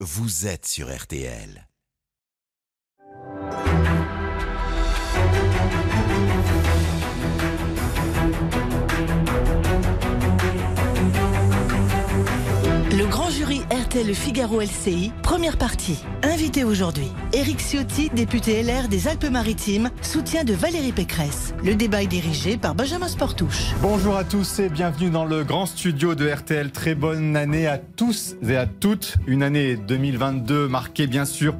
vous êtes sur RTL. Jury RTL Figaro LCI, première partie. Invité aujourd'hui, Éric Ciotti, député LR des Alpes-Maritimes, soutien de Valérie Pécresse. Le débat est dirigé par Benjamin Sportouche. Bonjour à tous et bienvenue dans le grand studio de RTL. Très bonne année à tous et à toutes. Une année 2022 marquée bien sûr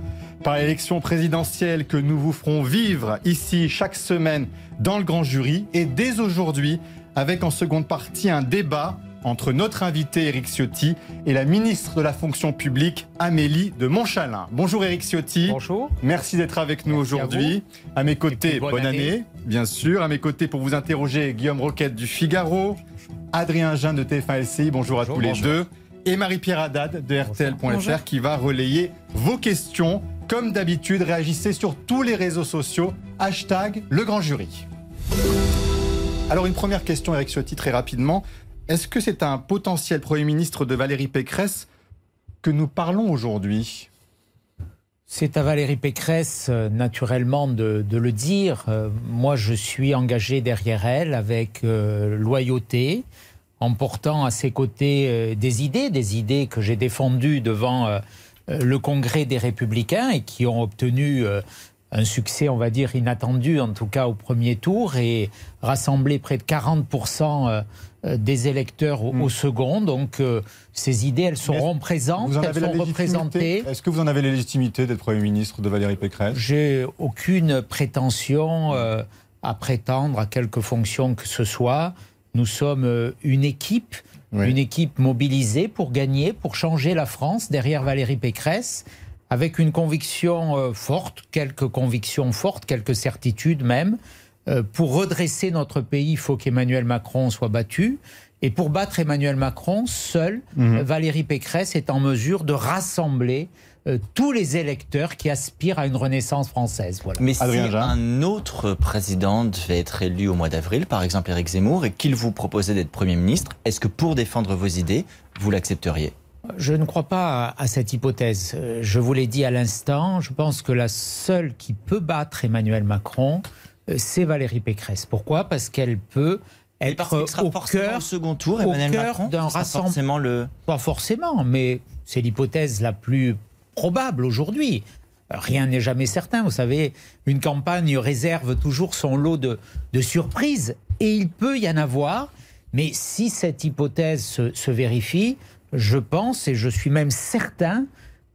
par l'élection présidentielle que nous vous ferons vivre ici chaque semaine dans le grand jury et dès aujourd'hui avec en seconde partie un débat entre notre invité Éric Ciotti et la ministre de la fonction publique Amélie de Montchalin. Bonjour Éric Ciotti. Bonjour. Merci d'être avec nous à aujourd'hui. À, mes côtés, bonne, bonne année. année. bien sûr. À mes côtés pour vous interroger, Guillaume Roquette du Figaro, Adrien Jean de TF1 LCI, bonjour, à Bonjour, tous les deux, et Marie-Pierre Haddad de RTL.fr qui va relayer vos questions. Comme d'habitude, réagissez sur tous les réseaux sociaux. Hashtag le grand jury. Alors une première question, Eric Ciotti, très rapidement. Est-ce que c'est un potentiel Premier ministre de Valérie Pécresse que nous parlons aujourd'hui? C'est à Valérie Pécresse, euh, naturellement, de, le dire. Euh, moi, je suis engagé derrière elle avec euh, loyauté, en portant à ses côtés des idées, des idées que j'ai défendues devant le Congrès des Républicains et qui ont obtenu un succès, on va dire, inattendu, en tout cas au premier tour, et rassemblé près de 40% euh, euh, des électeurs au, Mm. au second. Donc, euh, ces idées, elles seront présentes, elles sont représentées. Est-ce que vous en avez la légitimité d'être Premier ministre de Valérie Pécresse? J'ai aucune prétention euh, à prétendre à quelque fonction que ce soit. Nous sommes euh, une équipe, Oui. une équipe mobilisée pour gagner, pour changer la France derrière Valérie Pécresse, avec une conviction euh, forte, quelques convictions fortes, quelques certitudes même. Euh, pour redresser notre pays, il faut qu'Emmanuel Macron soit battu. Et pour battre Emmanuel Macron, seule Mhm. Valérie Pécresse est en mesure de rassembler euh, tous les électeurs qui aspirent à une renaissance française. Voilà. Mais si Jean. un autre président devait être élu au mois d'avril, par exemple Éric Zemmour, et qu'il vous proposait d'être Premier ministre, est-ce que pour défendre vos idées, vous l'accepteriez? Je ne crois pas à, cette hypothèse. Euh, Je vous l'ai dit à l'instant, je pense que la seule qui peut battre Emmanuel Macron, euh, c'est Valérie Pécresse. Pourquoi? Parce qu'elle peut être parce au cœur au second tour, au Emmanuel cœur Macron d'un ce sera rassemble- forcément le... Pas forcément, mais c'est l'hypothèse la plus probable aujourd'hui. Rien n'est jamais certain. Vous savez, une campagne réserve toujours son lot de, de surprises et il peut y en avoir. Mais si cette hypothèse se, se vérifie, je pense et je suis même certain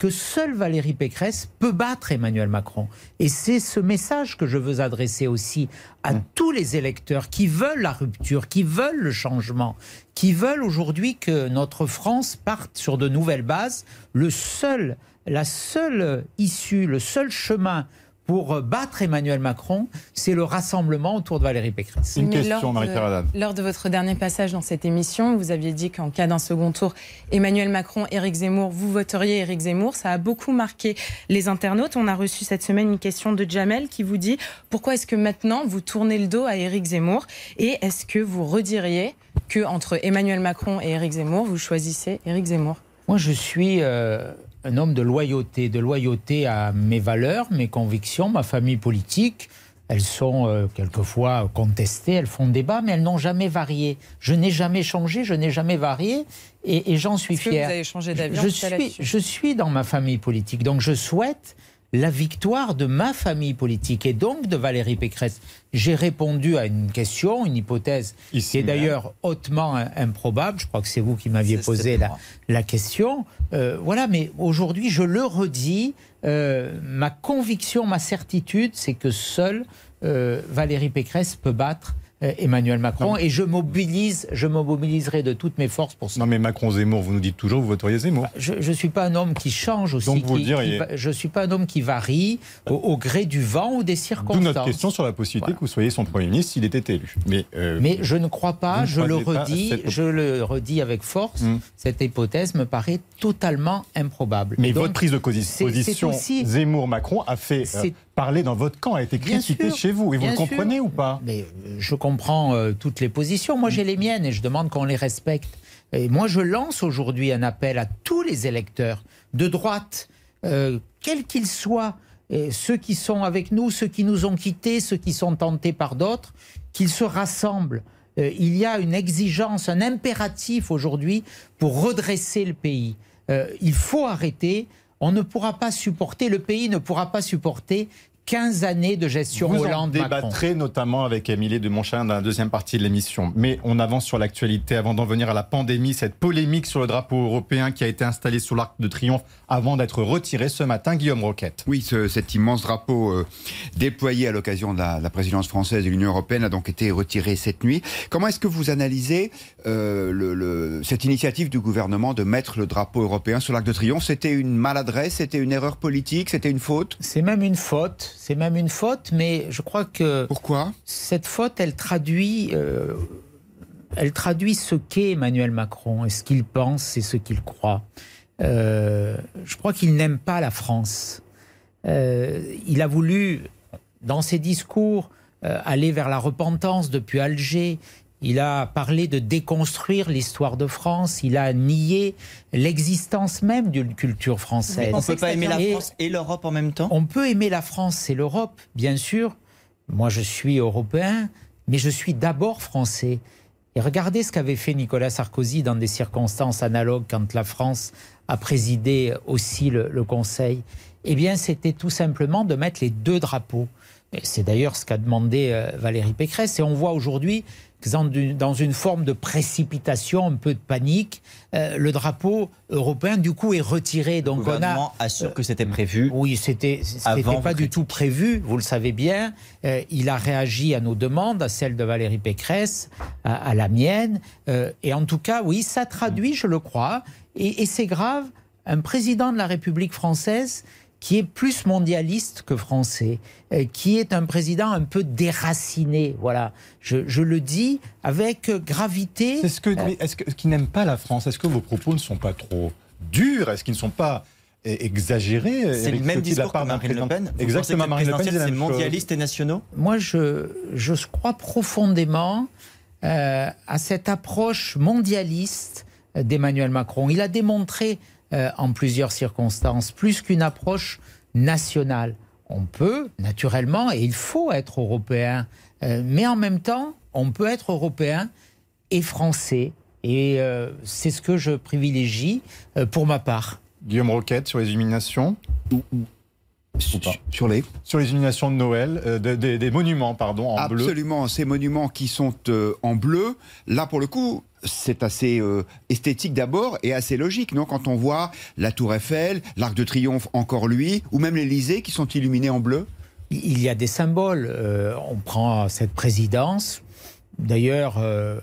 que seule Valérie Pécresse peut battre Emmanuel Macron. Et c'est ce message que je veux adresser aussi à tous les électeurs qui veulent la rupture, qui veulent le changement, qui veulent aujourd'hui que notre France parte sur de nouvelles bases. Le seul, la seule issue, le seul chemin pour battre Emmanuel Macron, c'est le rassemblement autour de Valérie Pécresse. Une Mais question, lors de-. Lors de votre dernier passage dans cette émission, vous aviez dit qu'en cas d'un second tour, Emmanuel Macron, Éric Zemmour, vous voteriez Éric Zemmour. Ça a beaucoup marqué les internautes. On a reçu cette semaine une question de Jamel qui vous dit pourquoi est-ce que maintenant vous tournez le dos à Éric Zemmour? Et est-ce que vous rediriez que entre Emmanuel Macron et Éric Zemmour, vous choisissez Éric Zemmour? Moi, je suis euh, un homme de loyauté, de loyauté à mes valeurs, mes convictions, ma famille politique. Elles sont euh, quelquefois contestées, elles font débat, mais elles n'ont jamais varié. Je n'ai jamais changé, je n'ai jamais varié, et, et j'en suis que vous fier. avez changé d'avis je suis, je suis dans ma famille politique, donc je souhaite la victoire de ma famille politique et donc de Valérie Pécresse. J'ai répondu à une question, une hypothèse Ici qui est d'ailleurs hautement improbable. Je crois que c'est vous qui m'aviez posé la, question. Euh, voilà, mais aujourd'hui, je le redis, euh, ma conviction, ma certitude, c'est que seule euh, Valérie Pécresse peut battre Emmanuel Macron Non. et je mobilise, je mobiliserai de toutes mes forces pour ça. Non mais Macron-Zemmour, vous nous dites toujours, vous voteriez Zemmour. Je ne suis pas un homme qui change aussi. Donc vous qui- diriez- qui je ne suis pas un homme qui varie au, au gré du vent ou des circonstances. D'où notre question sur la possibilité Voilà. que vous soyez son Premier ministre s'il était élu. Mais, euh, Mais je ne crois pas, je le redis, cette- je le redis avec force, Hmm. cette hypothèse me paraît totalement improbable. mais donc, votre prise de position Zemmour-Macron a fait parler dans votre camp, a été sûr, chez vous. Et vous le comprenez sûr. ou pas? Mais euh, je comprends euh, toutes les positions. Moi, j'ai les miennes et je demande qu'on les respecte. Et moi, je lance aujourd'hui un appel à tous les électeurs de droite, euh, quels qu'ils soient, ceux qui sont avec nous, ceux qui nous ont quittés, ceux qui sont tentés par d'autres, qu'ils se rassemblent. Euh, il y a une exigence, un impératif aujourd'hui pour redresser le pays. Euh, il faut arrêter. On ne pourra pas supporter, le pays ne pourra pas supporter 15 années de gestion Vous Hollande. Vous débattrez notamment avec Émilie de Montchalin dans la deuxième partie de l'émission. Mais on avance sur l'actualité avant d'en venir à la pandémie, cette polémique sur le drapeau européen qui a été installé sous l'Arc de Triomphe avant d'être retiré ce matin. Guillaume Roquette. Oui, cet immense drapeau euh, déployé à l'occasion de la, présidence française de l'Union européenne a donc été retiré cette nuit. Comment est-ce que vous analysez euh, le, cette initiative du gouvernement de mettre le drapeau européen sur l'Arc de Triomphe? C'était une maladresse? C'était une erreur politique? C'était une faute? C'est même une faute c'est même une faute, mais je crois que. Pourquoi? Cette faute, elle traduit. Euh, elle traduit ce qu'est Emmanuel Macron et ce qu'il pense et ce qu'il croit. Euh, je crois qu'il n'aime pas la France. Euh, il a voulu, dans ses discours, aller vers la repentance depuis Alger. Il a parlé de déconstruire l'histoire de France. Il a nié l'existence même d'une culture française. On ne peut pas aimer la France et l'Europe en même temps? On peut aimer la France et l'Europe, bien sûr. Moi, je suis européen, mais je suis d'abord français. Et regardez ce qu'avait fait Nicolas Sarkozy dans des circonstances analogues quand la France a présidé aussi le, le Conseil. Eh bien, c'était tout simplement de mettre les deux drapeaux. C'est d'ailleurs ce qu'a demandé euh, Valérie Pécresse. Et on voit aujourd'hui dans une forme de précipitation, un peu de panique, euh, le drapeau européen du coup est retiré. Donc le gouvernement on a assure que c'était prévu. Oui, c'était c'était pas du tout prévu. Vous le savez bien. Euh, il a réagi à nos demandes, à celles de Valérie Pécresse, à, la mienne. Euh, et en tout cas, oui, ça traduit, je le crois, et, et c'est grave. Un président de la République française qui est plus mondialiste que français, euh, qui est un président un peu déraciné. Voilà, je, le dis avec gravité. Est-ce que, euh, est-ce que, qui n'aime pas la France Est-ce que vos propos ne sont pas trop durs Est-ce qu'ils ne sont pas exagérés C'est le même discours que Marine Le Pen. Exactement, Marine Le Pen, c'est mondialiste et nationaux? Moi, je, je crois profondément euh, à cette approche mondialiste d'Emmanuel Macron. Il a démontré euh, en plusieurs circonstances, plus qu'une approche nationale. On peut, naturellement, et il faut être européen, euh, mais en même temps, on peut être européen et français. Et euh, c'est ce que je privilégie pour ma part. Guillaume Roquette sur les illuminations? Sur les? Sur les illuminations de Noël, des, monuments pardon en bleu. Absolument, ces monuments qui sont en bleu. Là pour le coup, c'est assez euh, esthétique d'abord et assez logique, non? Quand on voit la Tour Eiffel, l'Arc de Triomphe, encore lui, ou même l'Élysée qui sont illuminés en bleu. Il y a des symboles. Euh, on prend cette présidence. D'ailleurs, euh,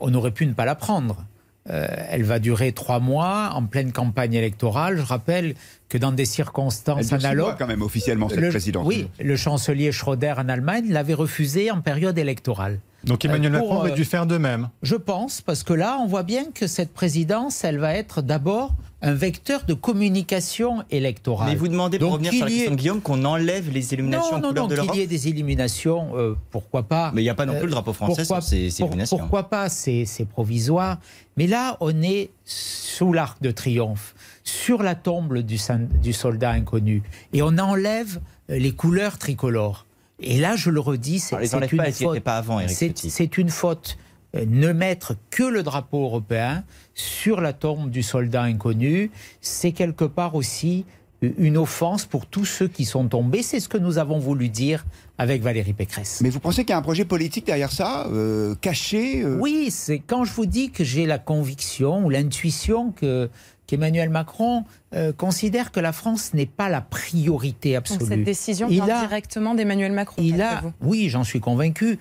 on aurait pu ne pas la prendre. elle va durer trois mois en pleine campagne électorale. Je rappelle que dans des circonstances analogues, quand même officiellement cette présidence. Oui, le chancelier Schröder en Allemagne l'avait refusé en période électorale. Donc Emmanuel Macron aurait dû faire de même. Je pense, parce que là, on voit bien que cette présidence, elle va être d'abord un vecteur de communication électorale. Mais vous demandez, pour revenir sur la question de Guillaume, qu'on enlève les illuminations non, en couleur non, de l'Europe qu'il y ait des illuminations, euh, pourquoi pas Mais il n'y a pas non plus le drapeau français pourquoi, sur ces, illuminations. Pourquoi pas C'est provisoire. Mais là, on est sous l'arc de triomphe, sur la tombe du, du soldat inconnu. Et on enlève les couleurs tricolores. Et là, je le redis, c'est une, C'est une faute. Euh, ne mettre que le drapeau européen sur la tombe du soldat inconnu, c'est quelque part aussi une offense pour tous ceux qui sont tombés. C'est ce que nous avons voulu dire avec Valérie Pécresse. Mais vous pensez qu'il y a un projet politique derrière ça, euh, caché euh? Oui, c'est quand je vous dis que j'ai la conviction ou l'intuition que Emmanuel Macron euh, considère que la France n'est pas la priorité absolue. cette décision vient directement d'Emmanuel Macron. Il a, oui, j'en suis convaincu.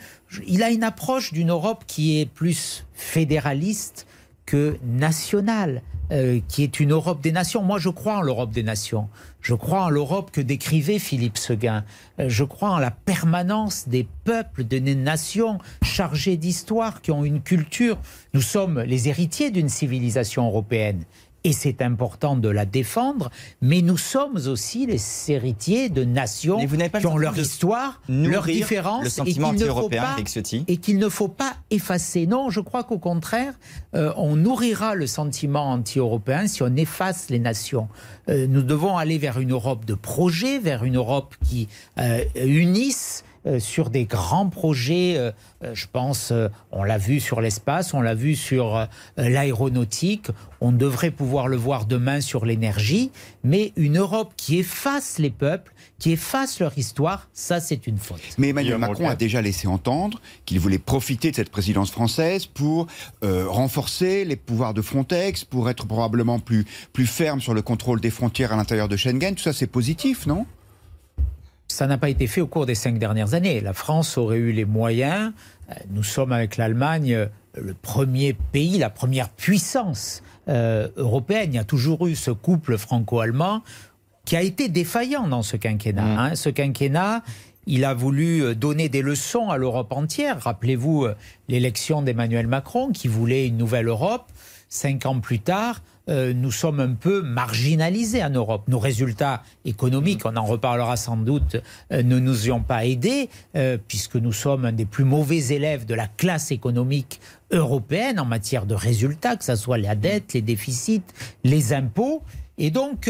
Il a une approche d'une Europe qui est plus fédéraliste que nationale, euh, qui est une Europe des nations. Moi, je crois en l'Europe des nations. Je crois en l'Europe que décrivait Philippe Seguin. Euh, je crois en la permanence des peuples, des nations chargées d'histoire, qui ont une culture. Nous sommes les héritiers d'une civilisation européenne et c'est important de la défendre, mais nous sommes aussi les héritiers de nations qui ont leur histoire, leurs différences, et qu'il ne, faut pas, et qu'il ne faut pas effacer. Non, je crois qu'au contraire, euh, on nourrira le sentiment anti-européen si on efface les nations. Euh, nous devons aller vers une Europe de projet, vers une Europe qui euh, unisse sur des grands projets. Euh, euh, je pense, on l'a vu sur l'espace, on l'a vu sur l'aéronautique. On devrait pouvoir le voir demain sur l'énergie. Mais une Europe qui efface les peuples, qui efface leur histoire, ça c'est une faute. Mais Emmanuel Macron a déjà laissé entendre qu'il voulait profiter de cette présidence française pour renforcer les pouvoirs de Frontex, pour être probablement plus, plus ferme sur le contrôle des frontières à l'intérieur de Schengen. Tout ça c'est positif, non? Ça n'a pas été fait au cours des cinq dernières années. La France aurait eu les moyens. Euh, nous sommes avec l'Allemagne euh, le premier pays, la première puissance euh, européenne. Il y a toujours eu ce couple franco-allemand qui a été défaillant dans ce quinquennat. Mmh. Hein. Ce quinquennat, il a voulu donner des leçons à l'Europe entière. Rappelez-vous l'élection d'Emmanuel Macron qui voulait une nouvelle Europe. Cinq ans plus tard, euh, nous sommes un peu marginalisés en Europe. Nos résultats économiques, on en reparlera sans doute, euh, ne nous y ont pas aidés, euh, puisque nous sommes un des plus mauvais élèves de la classe économique européenne en matière de résultats, que ce soit la dette, les déficits, les impôts. Et donc,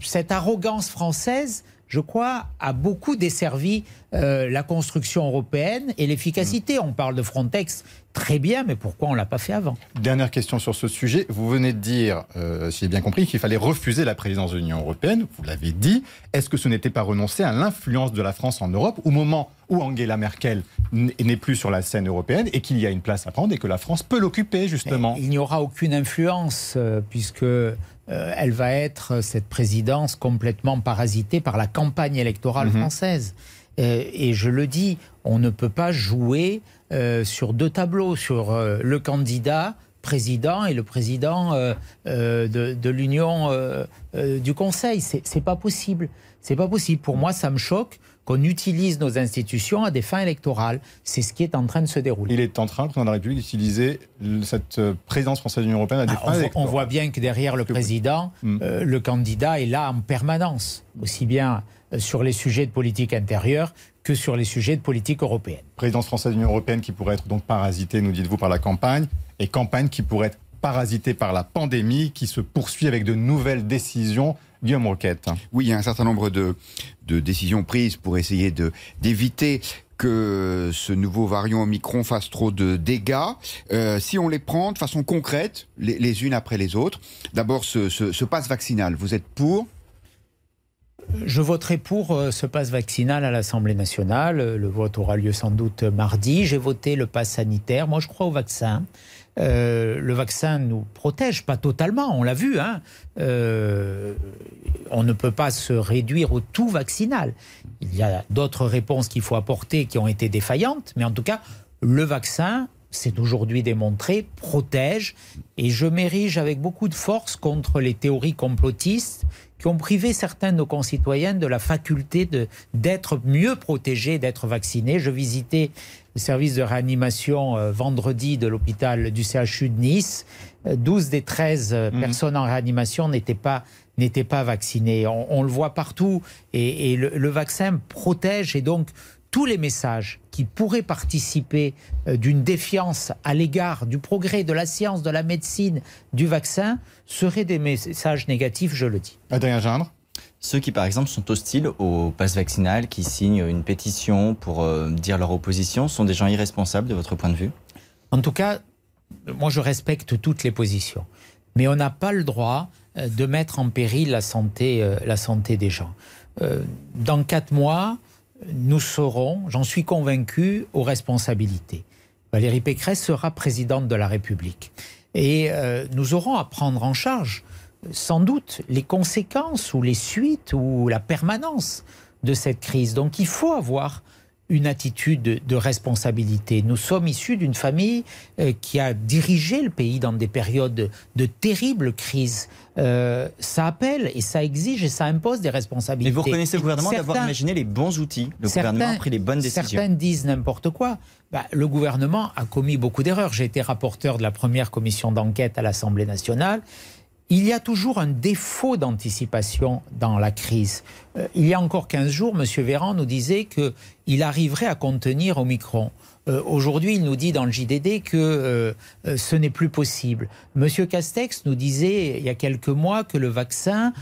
cette arrogance française je crois, a beaucoup desservi euh, la construction européenne et l'efficacité. On parle de Frontex très bien, mais pourquoi on ne l'a pas fait avant? Dernière question sur ce sujet. Vous venez de dire, euh, si j'ai bien compris, qu'il fallait refuser la présidence de l'Union européenne. Vous l'avez dit. Est-ce que ce n'était pas renoncer à l'influence de la France en Europe au moment où Angela Merkel n'est plus sur la scène européenne et qu'il y a une place à prendre et que la France peut l'occuper, justement? Il n'y aura aucune influence, euh, puisque euh, elle va être, cette présidence, complètement parasitée par la campagne électorale mhm. française. Euh, et je le dis, on ne peut pas jouer euh, sur deux tableaux, sur le candidat président et le président de, de l'Union du Conseil. C'est pas possible. C'est pas possible. Pour moi, ça me choque qu'on utilise nos institutions à des fins électorales. C'est ce qui est en train de se dérouler. Il est en train, le président de la République, d'utiliser cette euh, présidence française de l'Union européenne à des ah, fins électorales. On voit bien que derrière le président, hmm. euh, le candidat est là en permanence, aussi bien euh, sur les sujets de politique intérieure que sur les sujets de politique européenne. Présidence française de l'Union européenne qui pourrait être donc parasitée, nous dites-vous, par la campagne, et campagne qui pourrait être parasitée par la pandémie, qui se poursuit avec de nouvelles décisions Guillaume Roquette. Oui, il y a un certain nombre de, décisions prises pour essayer d'éviter que ce nouveau variant Omicron fasse trop de dégâts. Euh, si on les prend de façon concrète, les, unes après les autres, d'abord ce, ce, passe vaccinal, vous êtes pour je voterai pour euh, ce passe vaccinal à l'Assemblée nationale. Le vote aura lieu sans doute mardi. J'ai voté le passe sanitaire. Moi, je crois au vaccin. Euh, le vaccin nous protège, pas totalement, on l'a vu. Hein. Euh, on ne peut pas se réduire au tout vaccinal. Il y a d'autres réponses qu'il faut apporter qui ont été défaillantes, mais en tout cas, le vaccin, c'est aujourd'hui démontré, protège. Et je m'érige avec beaucoup de force contre les théories complotistes qui ont privé certains de nos concitoyens de la faculté d'être mieux protégés, d'être vaccinés. Je visitais le service de réanimation euh, vendredi de l'hôpital du CHU de Nice. 12 euh, des 13 euh, mhm. personnes en réanimation n'étaient pas n'étaient pas vaccinées. On, le voit partout et, le, vaccin protège et donc tous les messages qui pourraient participer d'une défiance à l'égard du progrès de la science, de la médecine, du vaccin seraient des messages négatifs, je le dis. Adrien Gindre ceux qui, par exemple, sont hostiles au pass vaccinal, qui signent une pétition pour euh, dire leur opposition, sont des gens irresponsables de votre point de vue? En tout cas, moi je respecte toutes les positions. Mais on n'a pas le droit euh, de mettre en péril la santé, euh, la santé des gens. dans quatre mois, nous serons, j'en suis convaincu, aux responsabilités. Valérie Pécresse sera présidente de la République. Et nous aurons à prendre en charge sans doute les conséquences ou les suites ou la permanence de cette crise. Donc il faut avoir une attitude de, responsabilité. Nous sommes issus d'une famille euh, qui a dirigé le pays dans des périodes de, terribles crises. Euh, ça appelle et ça exige et ça impose des responsabilités. Mais vous reconnaissez le gouvernement d'avoir imaginé les bons outils. Le gouvernement a pris les bonnes décisions. Certains disent n'importe quoi. Bah, le gouvernement a commis beaucoup d'erreurs. J'ai été rapporteur de la première commission d'enquête à l'Assemblée nationale il y a toujours un défaut d'anticipation dans la crise. Euh, il y a encore 15 jours, M. Véran nous disait qu'il arriverait à contenir Omicron. Euh, aujourd'hui, il nous dit dans le JDD que euh, euh, ce n'est plus possible. Monsieur Castex nous disait il y a quelques mois que le vaccin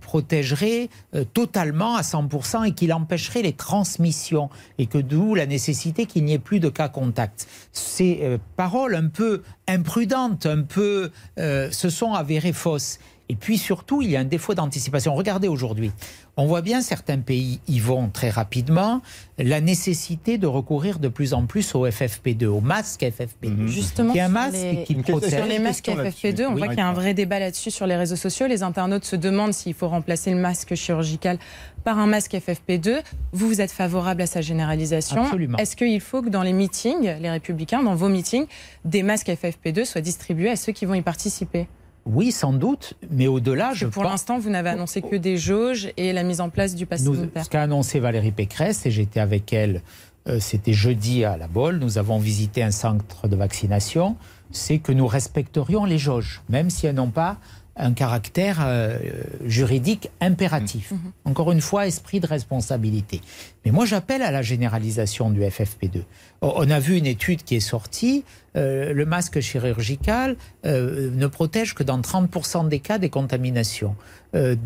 protégerait totalement à 100% et qu'il empêcherait les transmissions et que d'où la nécessité qu'il n'y ait plus de cas contacts. Ces paroles un peu imprudentes, un peu, se sont avérées fausses. Et puis surtout, il y a un défaut d'anticipation. Regardez aujourd'hui, on voit bien certains pays y vont très rapidement. La nécessité de recourir de plus en plus au FFP2, au masque FFP2. Mhm. Justement, qui un masque qui protège. Sur les masques FFP2, on voit qu'il y a un vrai débat là-dessus sur les réseaux sociaux. Les internautes se demandent s'il faut remplacer le masque chirurgical par un masque FFP2. Vous, vous êtes favorable à sa généralisation. Absolument. Est-ce qu'il faut que dans les meetings, les républicains, dans vos meetings, des masques FFP2 soient distribués à ceux qui vont y participer? Oui, sans doute, mais au-delà, je Pour l'instant, vous n'avez annoncé que des jauges et la mise en place du pass sanitaire. Ce qu'a annoncé Valérie Pécresse, et j'étais avec elle, euh, c'était jeudi à la Bolle, nous avons visité un centre de vaccination, c'est que nous respecterions les jauges, même si elles n'ont pas un caractère euh, juridique impératif. Mhm. Encore une fois, esprit de responsabilité. Mais moi, j'appelle à la généralisation du FFP2. On a vu une étude qui est sortie. Euh, le masque chirurgical euh, ne protège que dans 30% des cas des contaminations.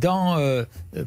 dans,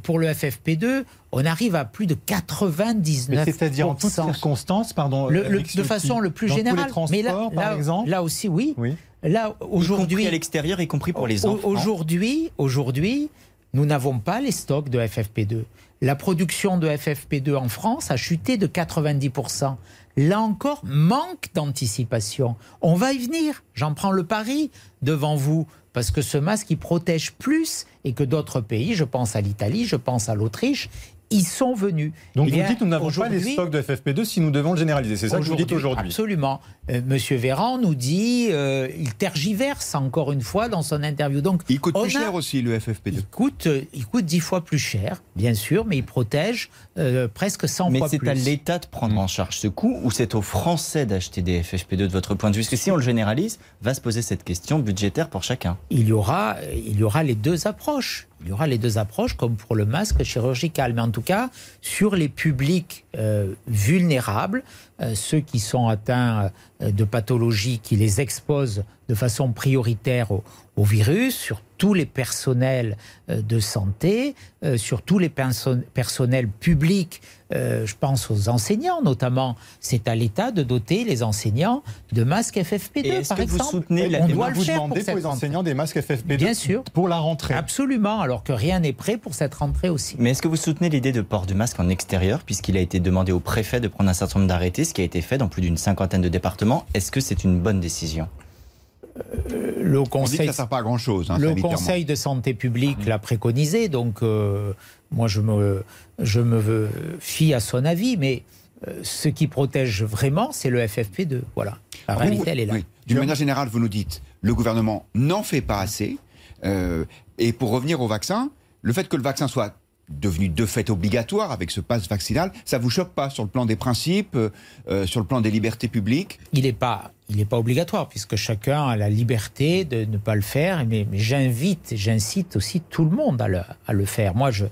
pour le FFP2, on arrive à plus de 99%. C'est-à-dire en toutes circonstances, pardon. de façon le plus générale. Mais là, par exemple. là aussi, oui. oui. Là, aujourd'hui. à l'extérieur, y compris pour les enfants. Aujourd'hui, aujourd'hui, nous n'avons pas les stocks de FFP2. La production de FFP2 en France a chuté de 90%. Là encore, manque d'anticipation. On va y venir. J'en prends le pari devant vous. Parce que ce masque, il protège plus et que d'autres pays, je pense à l'Italie, je pense à l'Autriche, ils sont venus. Donc vous dites nous n'avons pas les stocks de FFP2 si nous devons le généraliser. C'est ça que vous dites aujourd'hui Absolument. Euh, Monsieur Véran nous dit, euh, il tergiverse encore une fois dans son interview. Donc, il coûte plus cher aussi le FFP2. Il coûte, euh, il coûte 10 fois plus cher, bien sûr, mais il protège presque 100 fois plus. Mais c'est à l'État de prendre en charge ce coût ou c'est aux Français d'acheter des FFP2 de votre point de vue? Parce que si on le généralise, va se poser cette question budgétaire pour chacun. Il y aura, il y aura les deux approches. Il y aura les deux approches, comme pour le masque chirurgical. Mais en tout cas, sur les publics euh, vulnérables, euh, ceux qui sont atteints euh, de pathologies qui les exposent de façon prioritaire au, au virus, sur tous les personnels de santé, sur tous les personnels publics euh, je pense aux enseignants notamment. C'est à l'État de doter les enseignants de masques FFP2, par que exemple. Vous soutenez la... On doit le faire pour, les enseignants des masques FFP2 Bien sûr. pour la rentrée. Absolument, alors que rien n'est prêt pour cette rentrée aussi. Mais est-ce que vous soutenez l'idée de port du masque en extérieur, puisqu'il a été demandé au préfet de prendre un certain nombre d'arrêtés, ce qui a été fait dans plus d'une cinquantaine de départements? Est-ce que c'est une bonne décision? euh, le conseil, ça sert pas à grand chose. Hein, le Conseil de santé publique l'a préconisé, donc euh, moi je me, je me fie à son avis, mais euh, ce qui protège vraiment, c'est le FFP2. Voilà, la réalité, elle est là. D'une manière générale, vous nous dites, le gouvernement n'en fait pas assez. et pour revenir au vaccin, le fait que le vaccin soit devenu de fait obligatoire avec ce passe vaccinal, ça vous choque pas sur le plan des principes, sur le plan des libertés publiques? Il n'est pas il pas obligatoire, puisque chacun a la liberté de ne pas le faire. Mais, j'invite, j'incite aussi tout le monde à le, faire. Moi, je,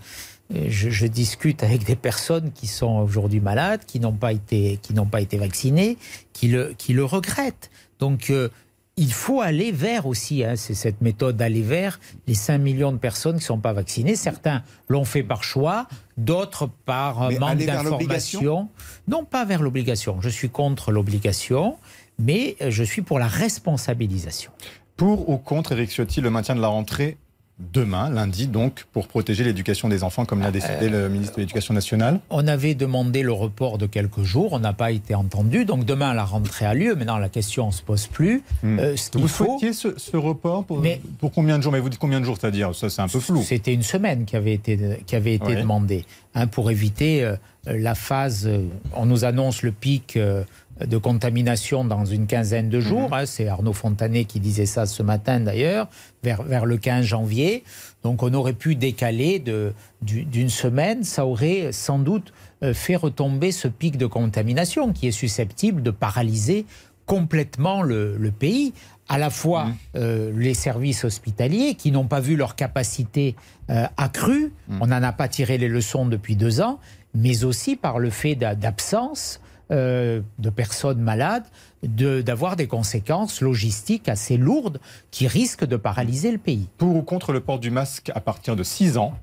je, discute avec des personnes qui sont aujourd'hui malades, qui n'ont pas été, qui n'ont pas été vaccinées, qui le, qui le regrettent. Donc, euh, il faut aller vers aussi, hein, c'est cette méthode d'aller vers les 5 millions de personnes qui ne sont pas vaccinées. Certains l'ont fait par choix, d'autres par manque d'information. Non, pas vers l'obligation. Je suis contre l'obligation mais euh, je suis pour la responsabilisation. Pour ou contre, Eric Ciotti, le maintien de la rentrée demain, lundi, donc, pour protéger l'éducation des enfants, comme l'a euh, décidé le ministre de l'Éducation nationale On avait demandé le report de quelques jours, on n'a pas été entendu. Donc demain, la rentrée a lieu. Maintenant, la question ne se pose plus. Hmm. Euh, vous souhaitiez ce, report pour, pour, combien de jours? Mais vous dites combien de jours, c'est-à-dire Ça, c'est un peu flou. C'était une semaine qui avait été, qui avait été demandée, hein, pour éviter la phase. on nous annonce le pic de contamination dans une quinzaine de jours. Mhm. Hein, c'est Arnaud Fontanet qui disait ça ce matin d'ailleurs, vers, vers le 15 janvier. Donc on aurait pu décaler d'une semaine. Ça aurait sans doute euh, fait retomber ce pic de contamination qui est susceptible de paralyser complètement le, pays, à la fois Mmh. euh, les services hospitaliers qui n'ont pas vu leur capacité euh, accrue, Mmh. on n'en a pas tiré les leçons depuis deux ans, mais aussi par le fait d'a- d'absence euh, de personnes malades, de- d'avoir des conséquences logistiques assez lourdes qui risquent de paralyser le pays. Pour ou contre le port du masque à partir de 6 ans?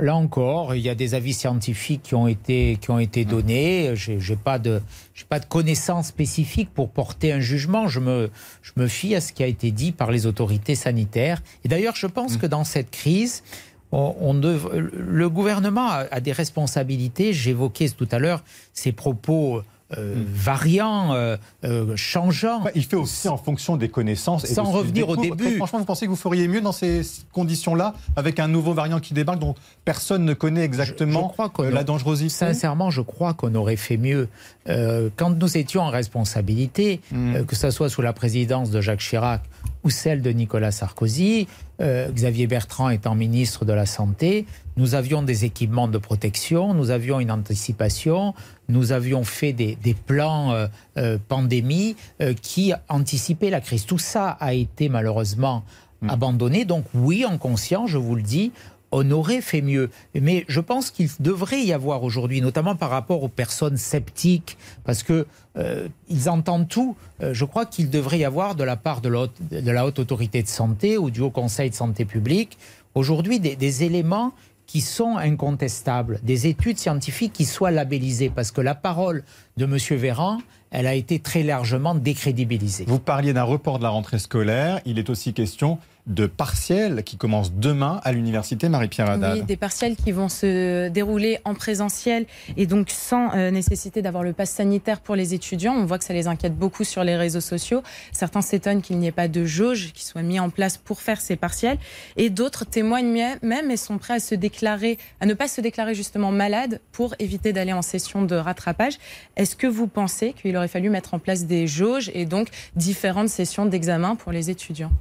Là encore, il y a des avis scientifiques qui ont été, qui ont été donnés. Je n'ai pas, de- pas de connaissances spécifiques pour porter un jugement. Je me, je me fie à ce qui a été dit par les autorités sanitaires. Et d'ailleurs, je pense que dans cette crise, on, on dev- le gouvernement a, a des responsabilités. J'évoquais tout à l'heure ces propos euh, variants, euh, euh, changeants. Ouais, Il fait aussi en fonction des connaissances. et Sans de revenir au début. Franchement, vous pensez que vous feriez mieux dans ces conditions-là, avec un nouveau variant qui débarque dont personne ne connaît exactement Je- je crois qu'on euh, la dangerosité? Sincèrement, je crois qu'on aurait fait mieux. Euh, quand nous étions en responsabilité, Mm. euh, que ce soit sous la présidence de Jacques Chirac ou celle de Nicolas Sarkozy, euh, Xavier Bertrand étant ministre de la Santé, nous avions des équipements de protection, nous avions une anticipation, nous avions fait des, des plans euh, euh, pandémie euh, qui anticipaient la crise. Tout ça a été malheureusement abandonné. Donc oui, en conscience, je vous le dis, on aurait fait mieux. Mais je pense qu'il devrait y avoir aujourd'hui, notamment par rapport aux personnes sceptiques, parce que euh, ils entendent tout. Euh, je crois qu'il devrait y avoir de la part de la, haute, autorité de santé ou du Haut Conseil de santé publique aujourd'hui des, des éléments qui sont incontestables, des études scientifiques qui soient labellisées, parce que la parole de M. Véran, elle a été très largement décrédibilisée. Vous parliez d'un report de la rentrée scolaire. Il est aussi question de partiels qui commencent demain à l'université Marie-Pierre Haddad. Oui, des partiels qui vont se dérouler en présentiel et donc sans euh, nécessité d'avoir le pass sanitaire pour les étudiants. On voit que ça les inquiète beaucoup sur les réseaux sociaux. Certains s'étonnent qu'il n'y ait pas de jauge qui soit mis en place pour faire ces partiels et d'autres témoignent même et sont prêts à se déclarer, à ne pas se déclarer justement malade pour éviter d'aller en session de rattrapage. Est-ce que vous pensez qu'il aurait fallu mettre en place des jauges et donc différentes sessions d'examen pour les étudiants?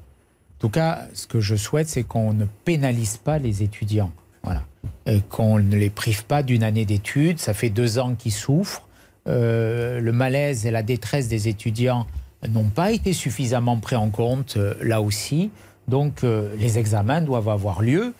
Tout cas, ce que je souhaite, c'est qu'on ne pénalise pas les étudiants. Voilà. Qu'on ne les prive pas d'une année d'études. Ça fait deux ans qu'ils souffrent. Euh, le malaise et la détresse des étudiants n'ont pas été suffisamment pris en compte euh, là aussi. Donc, euh, les examens doivent avoir lieu.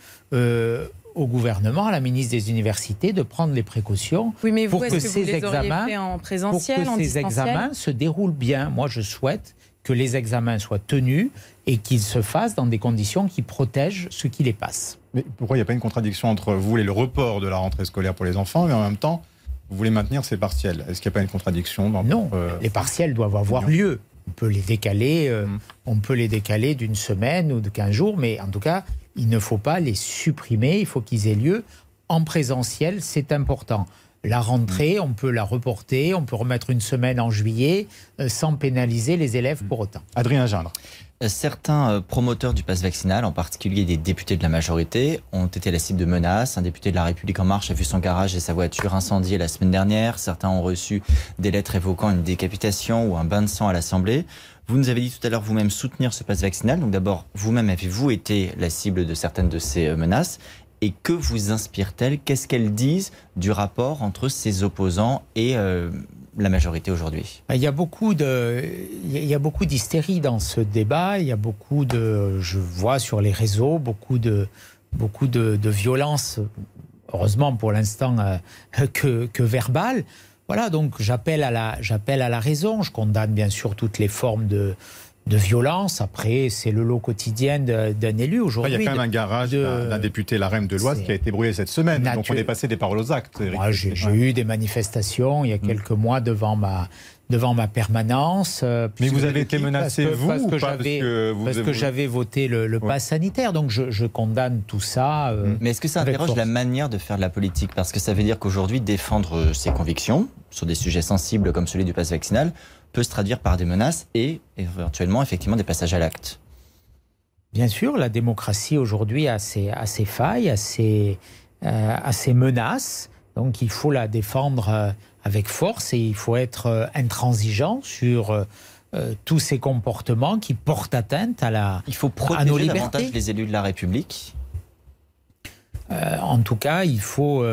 Au gouvernement, à la ministre des Universités, de prendre les précautions Oui, mais vous, pour que, que, vous ces les examens, fait en pour que en ces examens se déroulent bien. Moi, je souhaite que les examens soient tenus et qu'ils se fassent dans des conditions qui protègent ceux qui les passent. Mais pourquoi il n'y a pas une contradiction entre vous voulez le report de la rentrée scolaire pour les enfants, mais en même temps, vous voulez maintenir ces partiels? Est-ce qu'il n'y a pas une contradiction dans Non, votre, euh, les partiels doivent avoir non. lieu. On peut les décaler, euh, Mm. on peut les décaler d'une semaine ou de 15 jours, mais en tout cas, il ne faut pas les supprimer, il faut qu'ils aient lieu en présentiel, c'est important. La rentrée, on peut la reporter, on peut remettre une semaine en juillet euh, sans pénaliser les élèves pour autant. Adrien Gindre. Certains euh, promoteurs du pass vaccinal, en particulier des députés de la majorité, ont été la cible de menaces. Un député de la République en marche a vu son garage et sa voiture incendiées la semaine dernière. Certains ont reçu des lettres évoquant une décapitation ou un bain de sang à l'Assemblée. Vous nous avez dit tout à l'heure vous-même soutenir ce pass vaccinal. Donc d'abord, vous-même avez-vous été la cible de certaines de ces euh, menaces? Et que vous inspire-t-elle? Qu'est-ce qu'elles disent du rapport entre ses opposants et euh, la majorité aujourd'hui? Il y a beaucoup de, il y a beaucoup d'hystérie dans ce débat. Il y a beaucoup de, je vois sur les réseaux beaucoup de, beaucoup de violence. Heureusement pour l'instant euh, que, que verbale. Voilà, donc j'appelle à la, j'appelle à la raison. Je condamne bien sûr toutes les formes de, de violence. Après, c'est le lot quotidien d'un élu aujourd'hui. il y a quand même un garage de- d'un député LaREM de l'Oise qui a été brûlé cette semaine. Donc on est passé des paroles aux actes. Moi, j'ai eu des manifestations il y a quelques mois devant ma, devant ma permanence. euh, Mais vous avez été menacé, parce que- vous, parce que j'avais- Parce que vous- j'avais voté le, le Ouais. pass sanitaire, donc je, je condamne tout ça. euh, Mm. Mais est-ce que ça interroge force. la manière de faire de la politique? Parce que ça veut dire qu'aujourd'hui, défendre euh, ses convictions sur des sujets sensibles comme celui du pass vaccinal peut se traduire par des menaces et éventuellement effectivement des passages à l'acte. Bien sûr, la démocratie aujourd'hui a ses, a ses failles, a ses, euh, a ses menaces, donc il faut la défendre euh, avec force et il faut être euh, intransigeant sur euh, tous ces comportements qui portent atteinte à la, Il faut À nos protéger libertés. davantage les élus de la République. En tout cas, il faut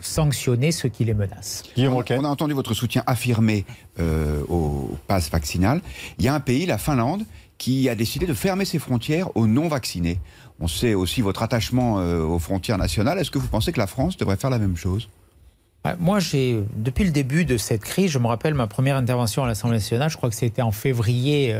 sanctionner ceux qui les menacent. On, on a entendu votre soutien affirmé au pass vaccinal. Il y a un pays, la Finlande, qui a décidé de fermer ses frontières aux non-vaccinés. On sait aussi votre attachement aux frontières nationales. Est-ce que vous pensez que la France devrait faire la même chose? Moi, j'ai depuis le début de cette crise, je me rappelle ma première intervention à l'Assemblée nationale, je crois que c'était en février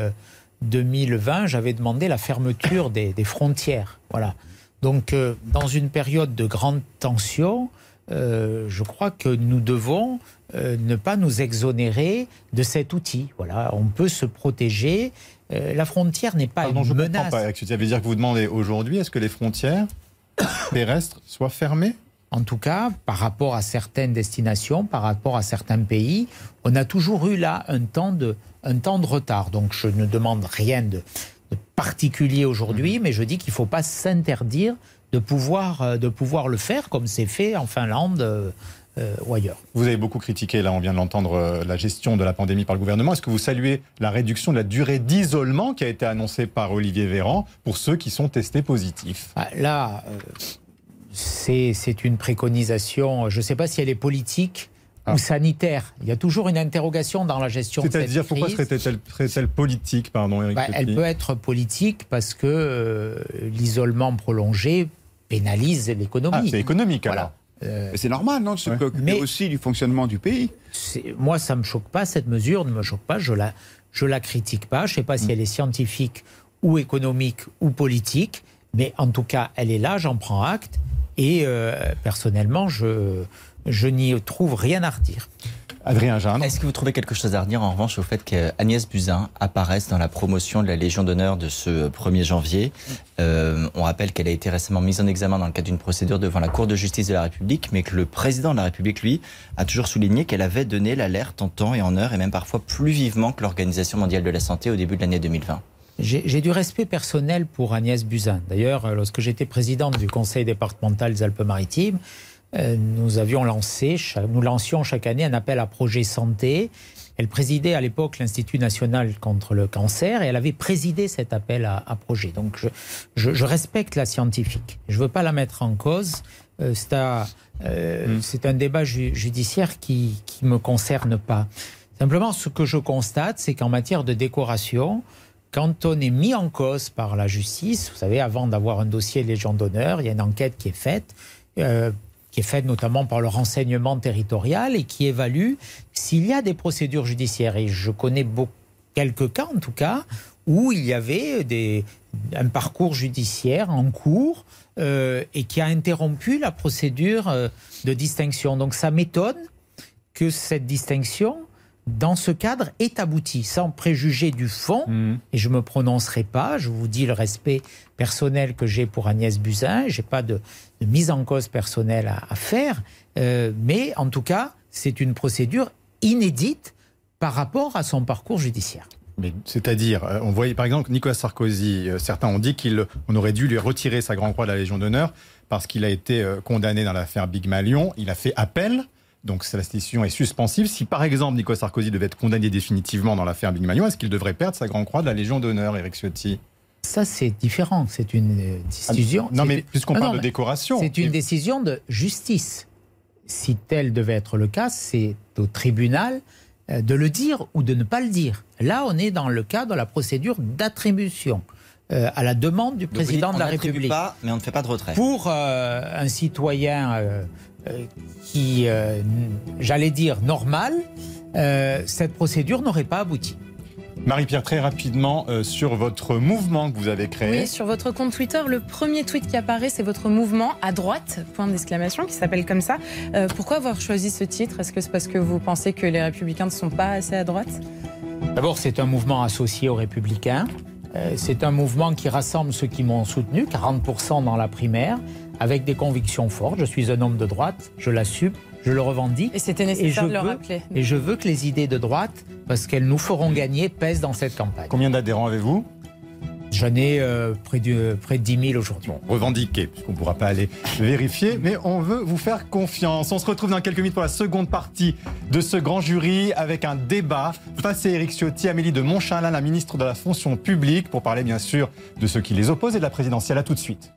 2020, euh, j'avais demandé la fermeture des, frontières. Voilà. Donc, euh, dans une période de grande tension, euh, je crois que nous devons ne pas nous exonérer de cet outil. Voilà, on peut se protéger. la frontière n'est pas Pardon, une je menace. Pas, ça veut dire que vous demandez aujourd'hui, est-ce que les frontières terrestres soient fermées? En tout cas, par rapport à certaines destinations, par rapport à certains pays, on a toujours eu là un temps de, un temps de retard. Donc je ne demande rien de, particulier aujourd'hui, mmh. mais je dis qu'il ne faut pas s'interdire de pouvoir, euh, de pouvoir le faire comme c'est fait en Finlande. Euh, euh, ou ailleurs. Vous avez beaucoup critiqué, là on vient de l'entendre, la gestion de la pandémie par le gouvernement. Est-ce que vous saluez la réduction de la durée d'isolement qui a été annoncée par Olivier Véran pour ceux qui sont testés positifs? Ah, Là, c'est une préconisation, je ne sais pas si elle est politique ou ah. sanitaire. Il y a toujours une interrogation dans la gestion de cette crise. C'est-à-dire, pourquoi serait-elle politique, pardon, bah, Elle peut être politique parce que euh, l'isolement prolongé pénalise l'économie. Ah, c'est économique alors euh, c'est normal, non, de se préoccuper aussi du fonctionnement du pays. Moi, ça ne me choque pas, cette mesure ne me choque pas, je la, je la critique pas. Je ne sais pas si mm. elle est scientifique ou économique ou politique, mais en tout cas, elle est là, j'en prends acte. Et euh, personnellement, je, je n'y trouve rien à redire. Adrien Jeanne. Est-ce que vous trouvez quelque chose à redire en revanche au fait qu'Agnès Buzyn apparaisse dans la promotion de la Légion d'honneur de ce 1er janvier? Euh, On rappelle qu'elle a été récemment mise en examen dans le cadre d'une procédure devant la Cour de justice de la République, mais que le président de la République, lui, a toujours souligné qu'elle avait donné l'alerte en temps et en heure, et même parfois plus vivement que l'Organisation mondiale de la santé au début de l'année 2020. J'ai du respect personnel pour Agnès Buzyn. D'ailleurs, euh, lorsque j'étais présidente du conseil départemental des Alpes-Maritimes, euh, nous avions lancé, nous lancions chaque année un appel à projet santé. Elle présidait à l'époque l'Institut national contre le cancer et elle avait présidé cet appel à, projet. Donc je, respecte la scientifique. Je ne veux pas la mettre en cause. Euh, mm. c'est un, débat judiciaire qui ne me concerne pas. Simplement, ce que je constate, c'est qu'en matière de décoration, quand on est mis en cause par la justice, vous savez, avant d'avoir un dossier Légion d'honneur, il y a une enquête qui est faite, euh, qui est faite notamment par le renseignement territorial et qui évalue s'il y a des procédures judiciaires. Et je connais quelques cas, en tout cas, où il y avait un parcours judiciaire en cours euh, et qui a interrompu la procédure euh, de distinction. Donc ça m'étonne que cette distinction dans ce cadre, est abouti, sans préjuger du fond, mmh. et je ne me prononcerai pas, je vous dis le respect personnel que j'ai pour Agnès Buzyn, je n'ai pas de, mise en cause personnelle à, faire, euh, mais en tout cas, c'est une procédure inédite par rapport à son parcours judiciaire. C'est-à-dire, euh, on voyait par exemple Nicolas Sarkozy, euh, certains ont dit qu'on aurait dû lui retirer sa Grand Croix de la Légion d'honneur parce qu'il a été condamné dans l'affaire Big Malion. Il a fait appel donc la décision est suspensive. Si par exemple Nicolas Sarkozy devait être condamné définitivement dans l'affaire Big Magnon, est-ce qu'il devrait perdre sa Grand Croix de la Légion d'honneur, Eric Ciotti? Ça, c'est différent. C'est une euh, décision. non, mais puisqu'on parle de décoration. C'est une décision de justice. Si tel devait être le cas, c'est au tribunal euh, de le dire ou de ne pas le dire. Là, on est dans le cas de la procédure d'attribution. Euh, à la demande du président de la République. Pas, mais on ne fait pas de retrait. Pour un citoyen euh, qui, euh, j'allais dire, normal, euh, cette procédure n'aurait pas abouti. Marie-Pierre, très rapidement sur votre mouvement que vous avez créé. Oui, sur votre compte Twitter, le premier tweet qui apparaît, c'est votre mouvement à droite, point d'exclamation, qui s'appelle comme ça. pourquoi avoir choisi ce titre? Est-ce que c'est parce que vous pensez que les républicains ne sont pas assez à droite? D'abord, c'est un mouvement associé aux républicains. c'est un mouvement qui rassemble ceux qui m'ont soutenu, 40% dans la primaire avec des convictions fortes. Je suis un homme de droite, je l'assume, je le revendique. Et c'était nécessaire de le rappeler. Et je veux que les idées de droite, parce qu'elles nous feront gagner, pèsent dans cette campagne. Combien d'adhérents avez-vous? J'en ai euh, près, de, près de 10 000 aujourd'hui. Bon, revendiqué, puisqu'on ne pourra pas aller vérifier, mais on veut vous faire confiance. On se retrouve dans quelques minutes pour la seconde partie de ce grand jury avec un débat face à Éric Ciotti, Amélie de Montchalin, la ministre de la fonction publique, pour parler bien sûr de ce qui les oppose et de la présidentielle. À tout de suite.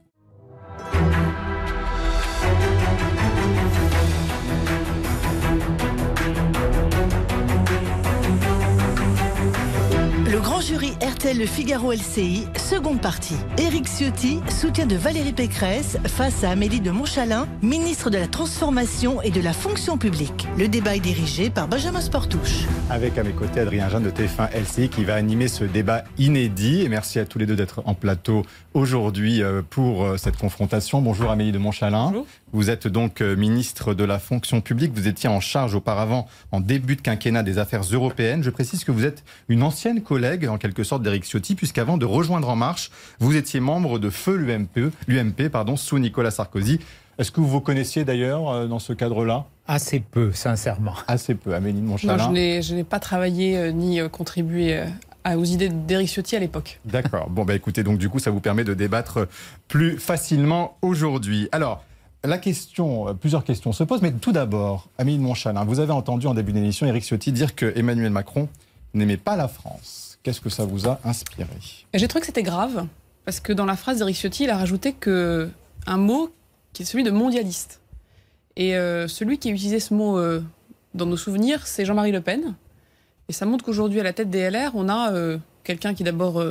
Jury RTL Le Figaro LCI, seconde partie. Éric Ciotti, soutien de Valérie Pécresse face à Amélie de Montchalin, ministre de la Transformation et de la Fonction publique. Le débat est dirigé par Benjamin Sportouche. Avec à mes côtés Adrien Jeanne de TF1 LCI qui va animer ce débat inédit. Et merci à tous les deux d'être en plateau aujourd'hui euh, pour euh, cette confrontation. Bonjour Amélie de Montchalin. Bonjour. Vous êtes donc euh, ministre de la fonction publique. Vous étiez en charge auparavant, en début de quinquennat, des affaires européennes. Je précise que vous êtes une ancienne collègue, en quelque sorte, d'Éric Ciotti, puisqu'avant de rejoindre En Marche, vous étiez membre de Feu l'UMP, l'UMP pardon, sous Nicolas Sarkozy. Est-ce que vous vous connaissiez d'ailleurs euh, dans ce cadre-là? Assez peu, sincèrement. Assez peu, Amélie de Non, Montchalin. je n'ai- je n'ai pas travaillé euh, ni euh, contribué euh, aux idées d'Éric Ciotti à l'époque. D'accord. Bon, bah écoutez, donc du coup, ça vous permet de débattre plus facilement aujourd'hui. Alors, la question, plusieurs questions se posent, mais tout d'abord, Amélie de Montchalin, vous avez entendu en début d'émission Éric Ciotti dire que Emmanuel Macron n'aimait pas la France. Qu'est-ce que ça vous a inspiré? J'ai trouvé que c'était grave, parce que dans la phrase d'Éric Ciotti, il a rajouté que un mot qui est celui de mondialiste. Et euh, celui qui a utilisé ce mot euh, dans nos souvenirs, c'est Jean-Marie Le Pen. Et ça montre qu'aujourd'hui, à la tête des LR, on a euh, quelqu'un qui d'abord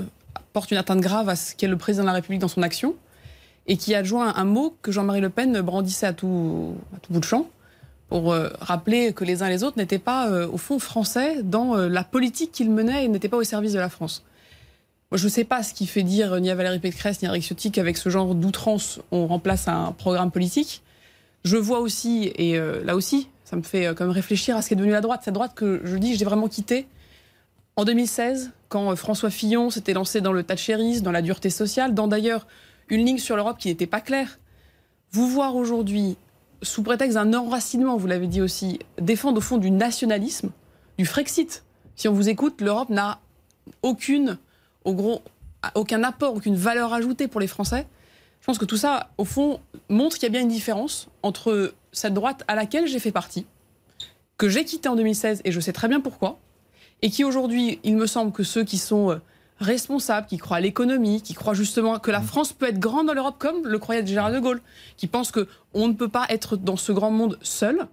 porte une atteinte grave à ce qu'est le président de la République dans son action, et qui adjoint un mot que Jean-Marie Le Pen brandissait à tout bout de champ, pour euh, rappeler que les uns et les autres n'étaient pas, euh, au fond, français dans euh, la politique qu'ils menaient et n'étaient pas au service de la France. Moi, je ne sais pas ce qui fait dire ni à Valérie Pécresse ni à Eric Ciotti qu'avec ce genre d'outrance, on remplace un programme politique. Je vois aussi, et là aussi, ça me fait quand même réfléchir à ce qu'est devenu la droite. Cette droite que je dis, j'ai vraiment quittée en 2016, quand François Fillon s'était lancé dans le thatchérisme, dans la dureté sociale, dans d'ailleurs une ligne sur l'Europe qui n'était pas claire. Vous voir aujourd'hui, sous prétexte d'un enracinement, vous l'avez dit aussi, défendre au fond du nationalisme, du Frexit. Si on vous écoute, l'Europe n'a aucune, au gros, aucun apport, aucune valeur ajoutée pour les Français. Je pense que tout ça, au fond, montre qu'il y a bien une différence entre cette droite à laquelle j'ai fait partie, que j'ai quittée en 2016 et je sais très bien pourquoi, et qui aujourd'hui, il me semble que ceux qui sont responsables, qui croient à l'économie, qui croient justement que la France peut être grande dans l'Europe comme le croyait Gérard de Gaulle, qui pensent que on ne peut pas être dans ce grand monde seul.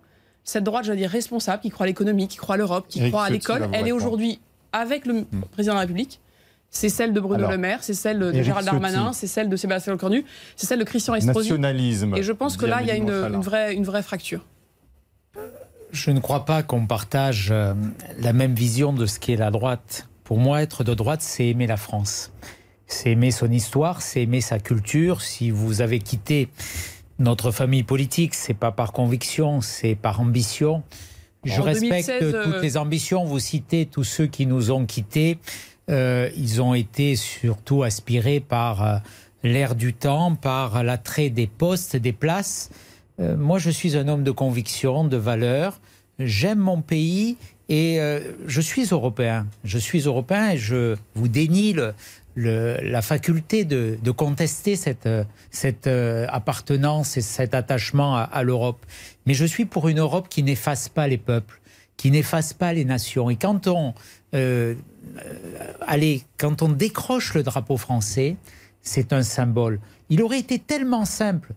Cette droite, je veux dire, responsable, qui croit à l'économie, qui croit à l'Europe, qui croit à l'école, elle est aujourd'hui avec le président de la République. C'est celle de Bruno Alors, Le Maire, c'est celle de Éric Gérald Darmanin, c'est celle de Sébastien Lecornu, c'est celle de Christian Estrosi. Nationalisme. Et je pense que là, il y a une vraie, une vraie fracture. Je ne crois pas qu'on partage euh, la même vision de ce qu'est la droite. Pour moi, être de droite, c'est aimer la France. C'est aimer son histoire, c'est aimer sa culture. Si vous avez quitté notre famille politique, c'est pas par conviction, c'est par ambition. Je En respecte 2016, euh, toutes les ambitions. Vous citez tous ceux qui nous ont quittés. Euh, ils ont été surtout aspirés par euh, l'air du temps, par l'attrait des postes, des places. Moi, je suis un homme de conviction, de valeur. J'aime mon pays et euh, je suis européen. Je suis européen et je vous dénie la faculté de, contester cette, euh, euh, appartenance et cet attachement à, l'Europe. Mais je suis pour une Europe qui n'efface pas les peuples, qui n'efface pas les nations. Et quand on, allez, quand on décroche le drapeau français, c'est un symbole. Il aurait été tellement simple.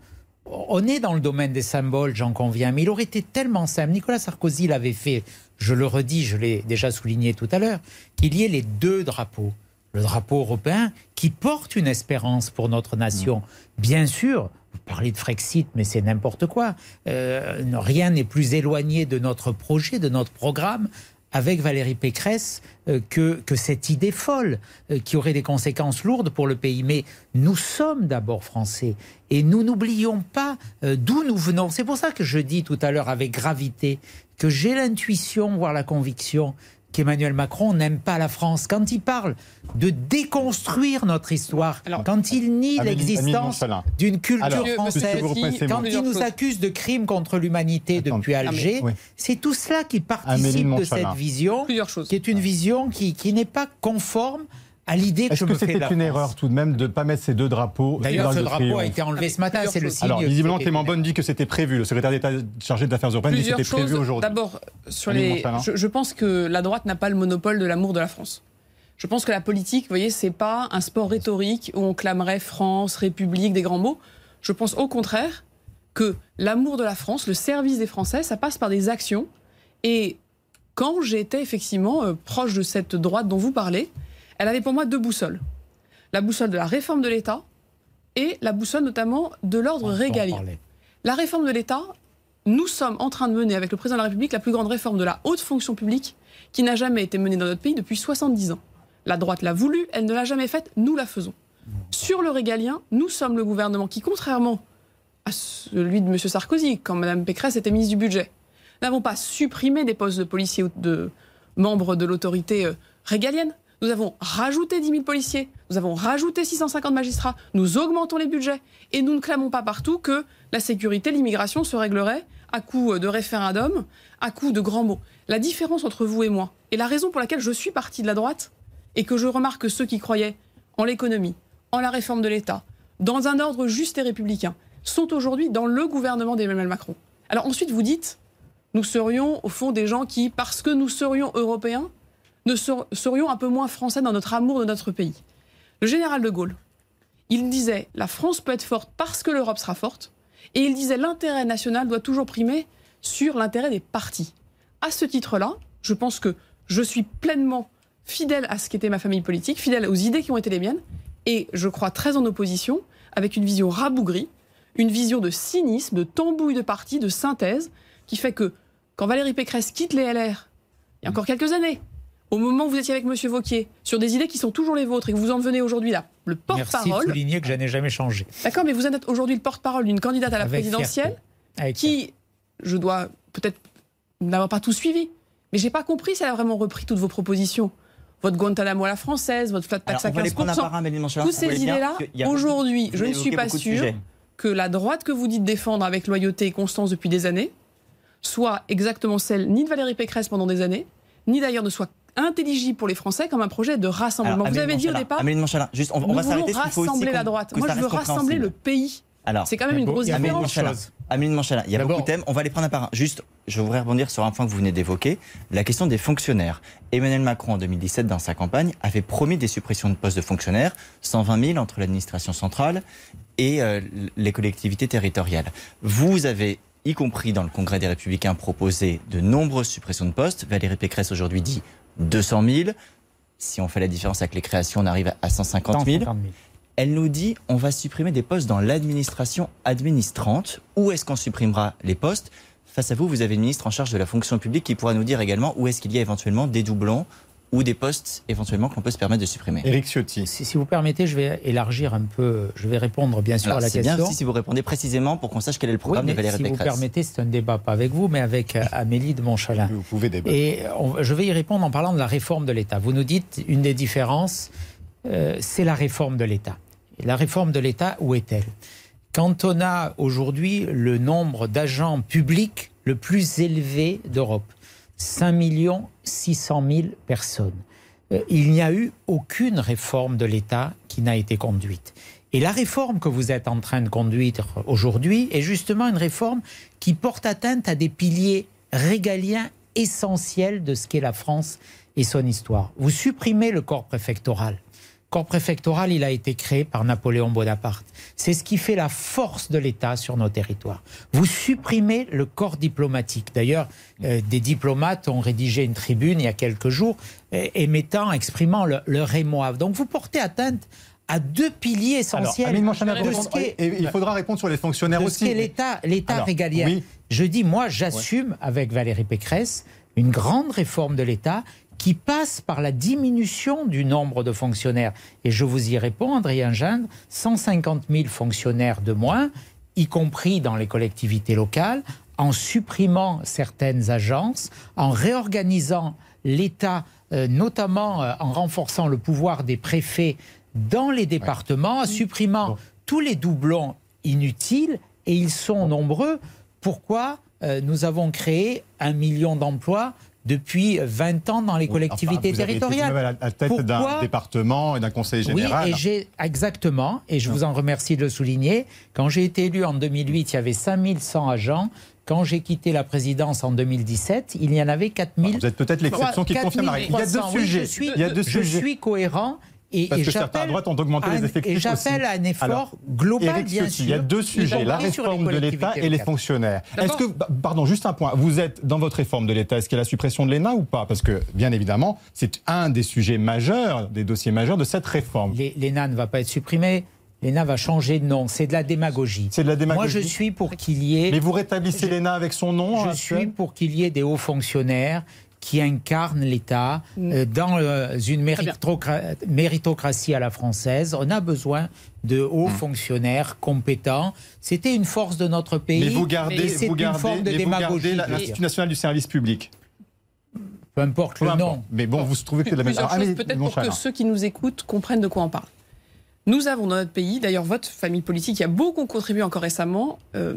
On est dans le domaine des symboles, j'en conviens, mais il aurait été tellement simple. Nicolas Sarkozy l'avait fait, je le redis, je l'ai déjà souligné tout à l'heure, qu'il y ait les deux drapeaux. Le drapeau européen qui porte une espérance pour notre nation. Bien sûr, vous parlez de Frexit, mais c'est n'importe quoi. Euh, rien n'est plus éloigné de notre projet, de notre programme avec Valérie Pécresse euh, que, que cette idée folle euh, qui aurait des conséquences lourdes pour le pays. Mais nous sommes d'abord français et nous n'oublions pas euh, d'où nous venons. C'est pour ça que je dis tout à l'heure avec gravité que j'ai l'intuition, voire la conviction qu'Emmanuel Macron n'aime pas la France. Quand il parle de déconstruire notre histoire, Alors, quand il nie l'existence d'une culture Alors, française, quand il nous accuse de crimes contre l'humanité depuis ah, Alger, oui. c'est tout cela qui participe de cette vision, qui est une vision qui, qui n'est pas conforme à l'idée que je Est-ce que me fais de c'était la une France. erreur tout de même de ne pas mettre ces deux drapeaux D'ailleurs, dans ce le drapeau a triomphe été enlevé ce matin, c'est le signe. Alors, visiblement, Clément Bonne dit que c'était prévu. Le secrétaire d'État chargé des Affaires européennes dit que Plusieurs c'était prévu choses. aujourd'hui. D'abord, sur Amélie les, je pense que la droite n'a pas le monopole de l'amour de la France. Je pense que la politique, vous voyez, c'est pas un sport rhétorique où on clamerait France, République, des grands mots. Je pense au contraire que l'amour de la France, le service des Français, ça passe par des actions. Et quand j'étais effectivement euh, proche de cette droite dont vous parlez, Elle avait pour moi deux boussoles. La boussole de la réforme de l'État et la boussole notamment de l'ordre régalien. La réforme de l'État, nous sommes en train de mener avec le président de la République la plus grande réforme de la haute fonction publique qui n'a jamais été menée dans notre pays depuis 70 ans. La droite l'a voulu, elle ne l'a jamais faite, nous la faisons. Sur le régalien, nous sommes le gouvernement qui, contrairement à celui de M. Sarkozy, quand Mme Pécresse était ministre du Budget, n'avons pas supprimé des postes de policiers ou de membres de l'autorité euh, régalienne. Nous avons rajouté 10 000 policiers, nous avons rajouté 650 magistrats, nous augmentons les budgets et nous ne clamons pas partout que la sécurité, l'immigration se réglerait à coup de référendum, à coup de grands mots. La différence entre vous et moi, et la raison pour laquelle je suis parti de la droite, et que je remarque que ceux qui croyaient en l'économie, en la réforme de l'État, dans un ordre juste et républicain, sont aujourd'hui dans le gouvernement d'Emmanuel Macron. Alors ensuite, vous dites, nous serions au fond des gens qui, parce que nous serions européens, ne serions un peu moins français dans notre amour de notre pays. Le général de Gaulle, il disait, la France peut être forte parce que l'Europe sera forte, et il disait, l'intérêt national doit toujours primer sur l'intérêt des partis. À ce titre-là, je pense que je suis pleinement fidèle à ce qu'était ma famille politique, fidèle aux idées qui ont été les miennes, et je crois très en opposition, avec une vision rabougrie, une vision de cynisme, de tambouille de parti, de synthèse, qui fait que quand Valérie Pécresse quitte les LR, il y a encore quelques années, au moment où vous étiez avec M. Vauquier, sur des idées qui sont toujours les vôtres et que vous en devenez aujourd'hui là, le porte-parole. Merci de souligner que je n'ai jamais changé. D'accord, mais vous êtes aujourd'hui le porte-parole d'une candidate à la présidentielle qui, je dois peut-être n'avoir pas tout suivi, mais j'ai pas compris si elle a vraiment repris toutes vos propositions votre Guantanamo à la française, votre flat tax à 15%. Toutes ces idées-là, aujourd'hui, je ne suis pas sûr que la droite que vous dites défendre avec loyauté et constance depuis des années soit exactement celle ni de Valérie Pécresse pendant des années, ni d'ailleurs ne soit intelligible pour les Français comme un projet de rassemblement. vous avez dit au départ, juste, on, on va s'arrêter. rassembler la droite. Moi, je veux rassembler le pays. Alors, c'est quand même une grosse différence. Amélie Manchala, il y a beaucoup de thèmes. On va les prendre un par un. Juste, je voudrais rebondir sur un point que vous venez d'évoquer, la question des fonctionnaires. Emmanuel Macron, en 2017, dans sa campagne, avait promis des suppressions de postes de fonctionnaires, 120 000 entre l'administration centrale et euh, les collectivités territoriales. Vous avez y compris dans le Congrès des Républicains, proposé de nombreuses suppressions de postes. Valérie Pécresse aujourd'hui dit 200 000. Si on fait la différence avec les créations, on arrive à 150 000. Elle nous dit on va supprimer des postes dans l'administration administrante. Où est-ce qu'on supprimera les postes? Face à vous, vous avez une ministre en charge de la fonction publique qui pourra nous dire également où est-ce qu'il y a éventuellement des doublons ou des postes éventuellement qu'on peut se permettre de supprimer. Éric Ciotti. Si, vous permettez, je vais élargir un peu, je vais répondre bien sûr à la question. C'est bien si vous répondez précisément pour qu'on sache quel est le programme de Valérie si Pécresse. Si vous permettez, c'est un débat pas avec vous, mais avec euh, Amélie de Montchalin. Vous pouvez débattre. Et je vais y répondre en parlant de la réforme de l'État. Vous nous dites, une des différences, euh, c'est la réforme de l'État. La réforme de l'État, où est-elle? Quand on a aujourd'hui le nombre d'agents publics le plus élevé d'Europe, 5 600 000 personnes. Euh, il n'y a eu aucune réforme de l'État qui n'a été conduite. Et la réforme que vous êtes en train de conduire aujourd'hui est justement une réforme qui porte atteinte à des piliers régaliens essentiels de ce qu'est la France et son histoire. Vous supprimez le corps préfectoral corps préfectoral, il a été créé par Napoléon Bonaparte. C'est ce qui fait la force de l'État sur nos territoires. Vous supprimez le corps diplomatique. D'ailleurs, euh, des diplomates ont rédigé une tribune il y a quelques jours euh, émettant, exprimant le, le Donc vous portez atteinte à deux piliers essentiels. et il faudra répondre sur les fonctionnaires aussi. l'État, l'État régalien. Je dis, moi, j'assume avec Valérie Pécresse une grande réforme de l'État qui passe par la diminution du nombre de fonctionnaires. Et je vous y réponds, Adrien Gindre, 150 000 fonctionnaires de moins, y compris dans les collectivités locales, en supprimant certaines agences, en réorganisant l'État, euh, notamment euh, en renforçant le pouvoir des préfets dans les départements, en supprimant tous les doublons inutiles, et ils sont nombreux. Pourquoi euh, nous avons créé un million d'emplois depuis 20 ans dans les collectivités territoriales. à la tête d'un département et d'un conseil général. Oui, et j'ai exactement, et je vous en remercie de le souligner, quand j'ai été élu en 2008, il y avait 5100 agents. Quand j'ai quitté la présidence en 2017, il y en avait 4000. Vous êtes peut-être l'exception qui confirme. Il y a deux sujets. je suis, je suis cohérent Et, Parce et que certains à droite ont augmenté les effectifs Et j'appelle à un effort Alors, global, bien Ciotti, sûr. il y a deux sujets, la réforme de l'État et les fonctionnaires. Est-ce que, bah, pardon, juste un point, vous êtes dans votre réforme de l'État, est-ce qu'il y a la suppression de l'ENA ou pas? Parce que, bien évidemment, c'est un des sujets majeurs, des dossiers majeurs de cette réforme. L'ENA ne va pas être supprimée. L'ENA va changer de nom. C'est de la démagogie. C'est de la Moi, démagogie. je suis pour qu'il y ait. Mais vous rétablissez l'ENA avec son nom Je actuel suis pour qu'il y ait des hauts fonctionnaires qui incarnent l'État Mm. euh, dans euh, une méritocratie à la française. On a besoin de hauts Mm. fonctionnaires compétents. C'était une force de notre pays. Mais vous gardez, et c'est vous une gardez, forme de mais vous gardez démagogie. l'Institut national du service public. Peu importe Peu le importe. nom. Mais bon, vous trouvez que c'est de la même Ah, choses, mais peut-être pour que ceux qui nous écoutent comprennent de quoi on parle. Nous avons dans notre pays, d'ailleurs votre famille politique qui a beaucoup contribué encore récemment, euh,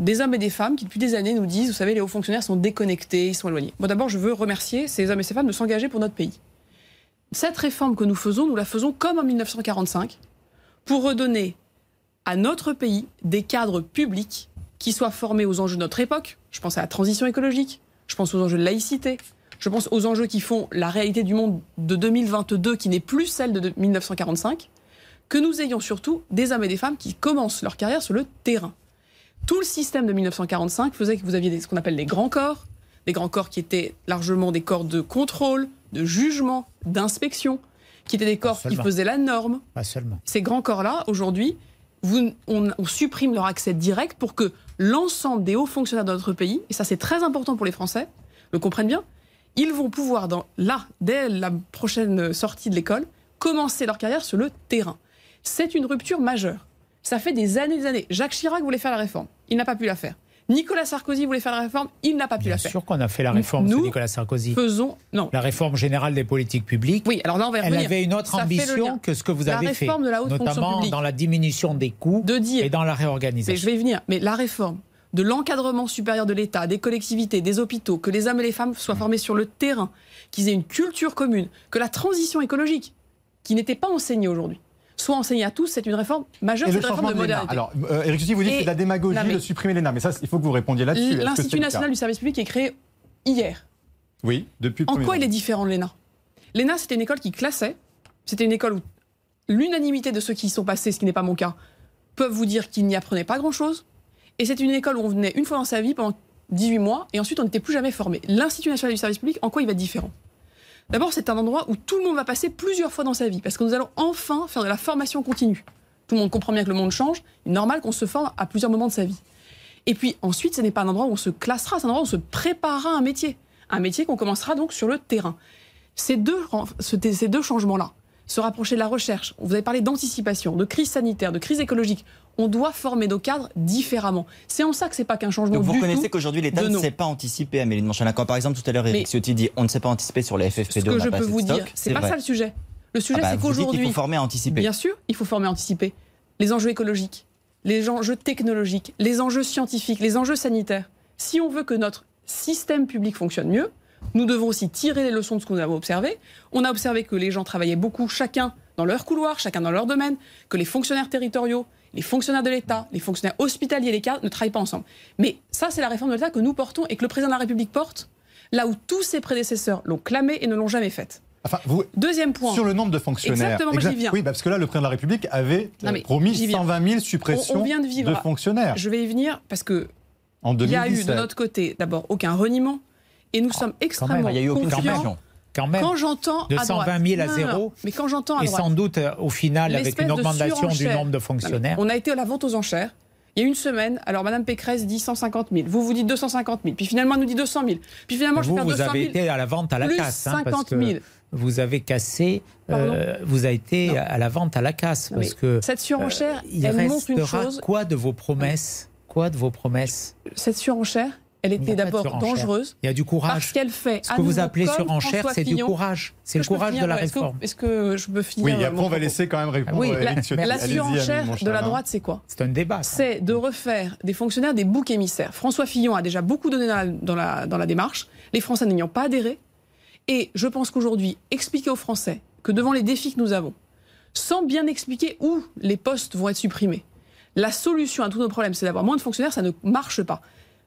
des hommes et des femmes qui depuis des années nous disent, vous savez, les hauts fonctionnaires sont déconnectés, ils sont éloignés. Bon, d'abord, je veux remercier ces hommes et ces femmes de s'engager pour notre pays. Cette réforme que nous faisons, nous la faisons comme en 1945, pour redonner à notre pays des cadres publics qui soient formés aux enjeux de notre époque. Je pense à la transition écologique, je pense aux enjeux de laïcité, je pense aux enjeux qui font la réalité du monde de 2022 qui n'est plus celle de 1945, que nous ayons surtout des hommes et des femmes qui commencent leur carrière sur le terrain. Tout le système de 1945 faisait que vous aviez des- ce qu'on appelle les grands corps, des grands corps qui étaient largement des corps de contrôle, de jugement, d'inspection, qui étaient des corps qui faisaient la norme, Pas seulement. ces grands corps-là, aujourd'hui, vous- on, on supprime leur accès direct pour que l'ensemble des hauts fonctionnaires de notre pays, et ça c'est très important pour les Français, le comprennent bien, ils vont pouvoir, dans, là, dès la prochaine sortie de l'école, commencer leur carrière sur le terrain. C'est une rupture majeure. Ça fait des années et des années. Jacques Chirac voulait faire la réforme. Il n'a pas pu la faire. Nicolas Sarkozy voulait faire la réforme. Il n'a pas pu Bien la faire. sûr qu'on a fait la réforme Nous Nicolas Sarkozy. Faisons. Non. La réforme générale des politiques publiques. Oui, alors là, on va y Elle avait une autre Ça ambition que ce que vous La avez fait, réforme de la haute notamment dans la diminution des coûts De dire. et dans la Mais réorganisation. je vais y venir. Mais la réforme de l'encadrement supérieur de l'État, des collectivités, des hôpitaux, que les hommes et les femmes soient formés sur le terrain, qu'ils aient une culture commune, que la transition écologique, qui n'était pas enseignée aujourd'hui, soit enseignée à tous, c'est une réforme majeure, c'est une réforme de de l'ENA. modernité. Alors, euh, Éric Ciotti, vous dites que c'est de la démagogie mais- de supprimer l'ENA. Mais ça, il faut que vous répondiez là-dessus. L'Institut national du service public est créé hier. Oui, depuis En quoi il est différent de l'ENA L'ENA, c'était une école qui classait. C'était une école où l'unanimité de ceux qui y sont passés, ce qui n'est pas mon cas, peuvent vous dire qu'ils n'y apprenaient pas grand-chose. Et c'est une école où on venait une fois dans sa vie pendant 18 mois et ensuite on n'était plus jamais formé. L'Institut national du service public, en quoi il va être différent? D'abord, c'est un endroit où tout le monde va passer plusieurs fois dans sa vie parce que nous allons enfin faire de la formation continue. Tout le monde comprend bien que le monde change. Il est normal qu'on se forme à plusieurs moments de sa vie. Et puis ensuite, ce n'est pas un endroit où on se classera, c'est un endroit où on se préparera à un métier. Un métier qu'on commencera donc sur le terrain. Ces deux, changements-là, se rapprocher de la recherche, vous avez parlé d'anticipation, de crise sanitaire, de crise écologique, on doit former nos cadres différemment. C'est en ça que c'est pas qu'un changement Donc vous du reconnaissez qu'aujourd'hui l'État ne sait pas anticiper, Amélie de Montchalin. Quand par exemple tout à l'heure Eric Ciotti dit on ne sait pas anticiper sur les FFP2, Ce que je peux vous de dire, stock, c'est pas vrai. ça le sujet. Le sujet, Ah bah, c'est qu'aujourd'hui, faut former à anticiper. Bien sûr, il faut former à anticiper les enjeux écologiques, les enjeux technologiques, les enjeux scientifiques, les enjeux sanitaires. Si on veut que notre système public fonctionne mieux, nous devons aussi tirer les leçons de ce que nous avons observé. On a observé que les gens travaillaient beaucoup, chacun dans leur couloir, chacun dans leur domaine, que les fonctionnaires territoriaux, les fonctionnaires de l'État, les fonctionnaires hospitaliers, les cadres ne travaillent pas ensemble. Mais ça, c'est la réforme de l'État que nous portons et que le président de la République porte, là où tous ses prédécesseurs l'ont clamé et ne l'ont jamais faite. Enfin, vous, Deuxième point. sur le nombre de fonctionnaires. Exactement, j'y viens. Oui, parce que là, le président de la République avait euh, Non, promis j'y viens. 120 000 suppressions On- on vient de vivre fonctionnaires Je vais y venir parce que en il y a 2017. eu de notre côté d'abord aucun reniement et nous sommes extrêmement Il n'y a eu aucune confiants. Quand même. Quand j'entends De à droite- 120 000 à Non, zéro. non. mais quand j'entends Et sans doute, euh, au final, avec une augmentation du nombre de Non, fonctionnaires. on a été à la vente aux enchères. Il y a une semaine, alors Madame Pécresse dit 150 000, vous vous dites 250 000, puis finalement elle nous dit 200 000, puis finalement je vous, vais faire vous 200 avez 000. été à la vente à la casse. hein, parce 50 que 000. Vous avez cassé, euh, vous avez été Non. à la vente à la casse. Parce que cette surenchère, euh, il elle montre une restera chose. quoi de vos promesses? Quoi de vos promesses? Cette surenchère, elle était d'abord dangereuse Il y a du parce courage. qu'elle fait. Ce à que vous appelez surenchère, François c'est du Fillon. courage. C'est le Est-ce que je peux courage de finir la Est-ce que- réforme. Est-ce que je peux finir Oui, et euh, après, on va laisser quand même répondre oui, à la- surenchère de la Montchalin. droite, c'est quoi C'est un débat. c'est de refaire des fonctionnaires des boucs émissaires. François Fillon a déjà beaucoup donné dans la, dans la, dans la démarche, les Français n'ayant pas adhéré. Et je pense qu'aujourd'hui, expliquer aux Français que devant les défis que nous avons, sans bien expliquer où les postes vont être supprimés, la solution à tous nos problèmes, c'est d'avoir moins de fonctionnaires, ça ne marche pas.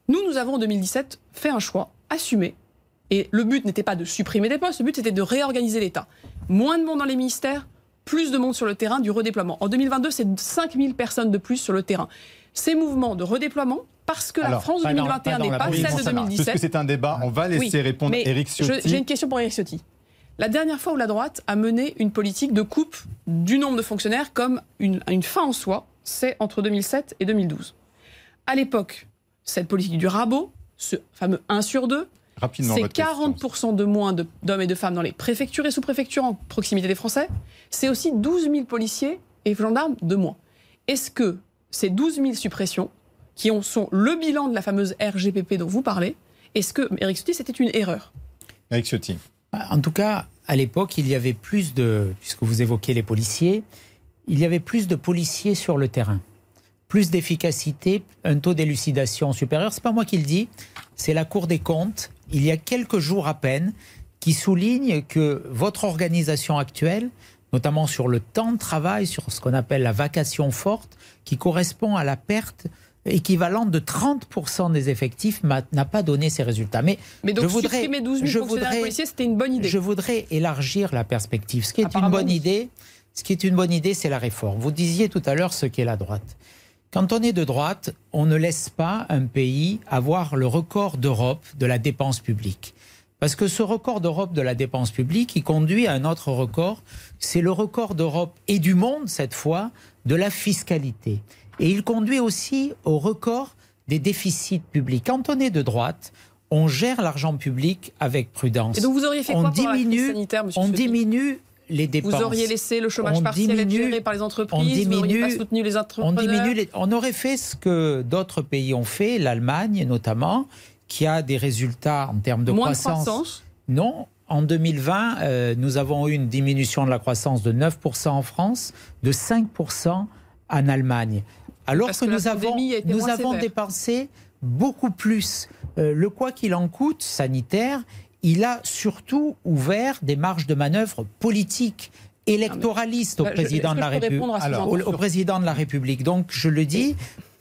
Nous, nous avons en 2017 fait un choix assumé Et le but n'était pas de supprimer des postes, le but était de réorganiser l'État. Moins de monde dans les ministères, plus de monde sur le terrain, du redéploiement. En 2022, c'est 5000 personnes de plus sur le terrain. Ces mouvements de redéploiement, parce que la France de 2021 n'est pas, celle de 2017. Puisque c'est un débat, on va laisser répondre Éric Ciotti. J'ai une question pour Éric Ciotti. La dernière fois où la droite a mené une politique de coupe du nombre de fonctionnaires comme une, une fin en soi, c'est entre 2007 et 2012. À l'époque, cette politique du rabot, ce fameux 1 sur 2, c'est 40% de moins d'hommes et de femmes dans les préfectures et sous-préfectures en proximité des Français. C'est aussi 12 000 policiers et gendarmes de moins. Est-ce que ces 12 000 suppressions, qui sont le bilan de la fameuse RGPP dont vous parlez, est-ce que, Eric Ciotti, c'était une erreur? Eric Ciotti. En tout cas, à l'époque, il y avait plus de, puisque vous évoquez les policiers, il y avait plus de policiers sur le terrain plus d'efficacité, un taux d'élucidation supérieur. C'est pas moi qui le dis, c'est la Cour des comptes, il y a quelques jours à peine, qui souligne que votre organisation actuelle, notamment sur le temps de travail, sur ce qu'on appelle la vacation forte, qui correspond à la perte équivalente de 30% des effectifs n'a pas donné ces résultats. Mais, donc je voudrais, supprimer 12 000 je voudrais, policiers, c'était une bonne idée. Je voudrais élargir la perspective. Ce qui est une bonne idée, ce qui est une bonne idée, c'est la réforme. Vous disiez tout à l'heure ce qu'est la droite. Quand on est de droite, on ne laisse pas un pays avoir le record d'Europe de la dépense publique. Parce que ce record d'Europe de la dépense publique, il conduit à un autre record. C'est le record d'Europe et du monde, cette fois, de la fiscalité. Et il conduit aussi au record des déficits publics. Quand on est de droite, on gère l'argent public avec prudence. Et donc vous auriez fait quoi on diminue, sanitaire, On diminue les dépenses. Vous auriez laissé le chômage partiel être géré par les entreprises, on diminue, vous pas soutenu les entrepreneurs. On, diminue on aurait fait ce que d'autres pays ont fait, l'Allemagne notamment, qui a des résultats en termes de croissance. Non, en 2020, euh, nous avons eu une diminution de la croissance de 9% en France, de 5% en Allemagne. Alors que, nous avons, nous avons dépensé beaucoup plus. Euh, le quoi qu'il en coûte sanitaire, il a surtout ouvert des marges de manœuvre politiques électoralistes au président de la République. Au, président de la République. Donc je le dis.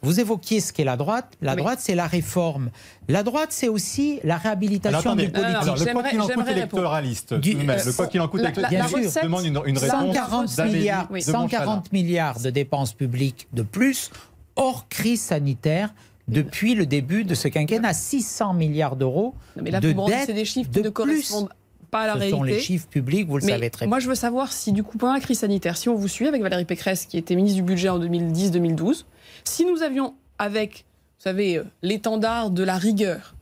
Vous évoquiez ce qu'est la droite. La droite, c'est la réforme. La droite, c'est aussi la réhabilitation du politique. Alors, le quoi qu'il en coûte électoraliste, du, le quoi qu'il en coûte électoraliste, demande une, une réponse 140 milliards, 140 milliards de dépenses publiques de plus, hors crise sanitaire, depuis le début de ce quinquennat. 600 milliards d'euros de dette c'est des chiffres qui ne correspondent pas à la ce réalité. sont les chiffres publics, vous le savez très bien. Moi, je veux savoir si, du coup, pendant la crise sanitaire, si on vous suit avec Valérie Pécresse, qui était ministre du Budget en 2010-2012, si nous avions, avec, vous savez, euh, l'étendard de la rigueur,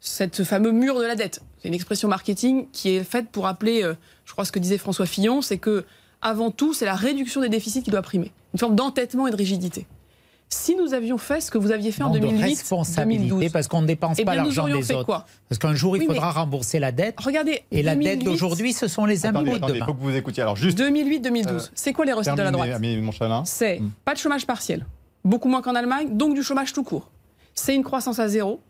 cette fameux mur de la dette, c'est une expression marketing qui est faite pour appeler, euh, je crois ce que disait François Fillon, c'est que, avant tout, c'est la réduction des déficits qui doit primer. Une forme d'entêtement et de rigidité si nous avions fait ce que vous aviez fait en 2008, 2012, parce qu'on ne dépense eh pas l'argent des autres. Quoi parce qu'un jour, il faudra rembourser la dette. Regardez, et la dette d'aujourd'hui, ce sont les impôts de demain. Il faut que vous écoutiez. Alors juste 2008-2012. Euh, c'est quoi les recettes de la droite C'est hmm. pas de chômage partiel, beaucoup moins qu'en Allemagne, donc du chômage tout court. C'est une croissance à zéro.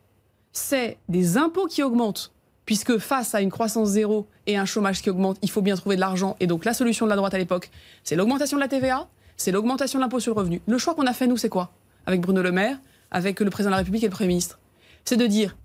C'est des impôts qui augmentent puisque face à une croissance zéro et un chômage qui augmente, il faut bien trouver de l'argent. Et donc la solution de la droite à l'époque, c'est l'augmentation de la TVA, c'est l'augmentation de l'impôt sur le revenu. Le choix qu'on a fait, nous, c'est quoi? Avec Bruno Le Maire, avec le président de la République et le Premier ministre. C'est de dire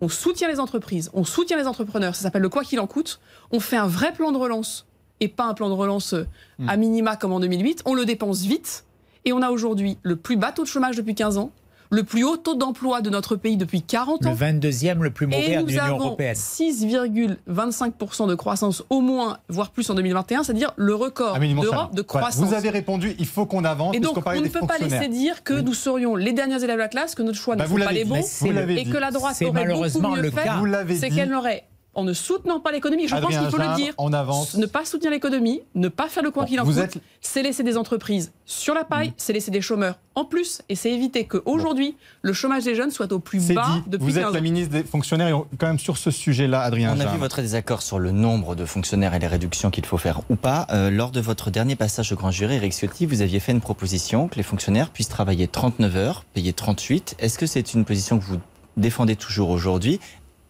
on soutient les entreprises, on soutient les entrepreneurs, ça s'appelle le quoi qu'il en coûte, on fait un vrai plan de relance et pas un plan de relance euh, à minima comme en 2008, on le dépense vite et on a aujourd'hui le plus bas taux de chômage depuis 15 ans, le plus haut taux d'emploi de notre pays depuis 40 ans. Le 22e le plus mauvais de l'Union européenne. 6,25% de croissance au moins, voire plus en 2021, c'est-à-dire le record d'Europe de croissance. Vous avez répondu, il faut qu'on avance. Et donc, on, ne peut pas laisser dire que nous serions les derniers élèves de la classe, que notre choix ne bah, sont pas les bons, et que la droite aurait beaucoup mieux fait, c'est qu'elle n'aurait en ne soutenant pas l'économie. Je pense qu'il faut le dire. On avance. Ne pas soutenir l'économie, ne pas faire le coin qu'il en coûte, c'est laisser des entreprises sur la paille, mm. c'est laisser des chômeurs en plus, et c'est éviter qu'aujourd'hui, le chômage des jeunes soit au plus bas dit. depuis Vous êtes la ministre des fonctionnaires, et quand même sur ce sujet-là, Adrien. On a vu votre désaccord sur le nombre de fonctionnaires et les réductions qu'il faut faire ou pas. Euh, lors de votre dernier passage au grand jury, Eric Ciotti, vous aviez fait une proposition que les fonctionnaires puissent travailler 39 heures, payer 38. Est-ce que c'est une position que vous défendez toujours aujourd'hui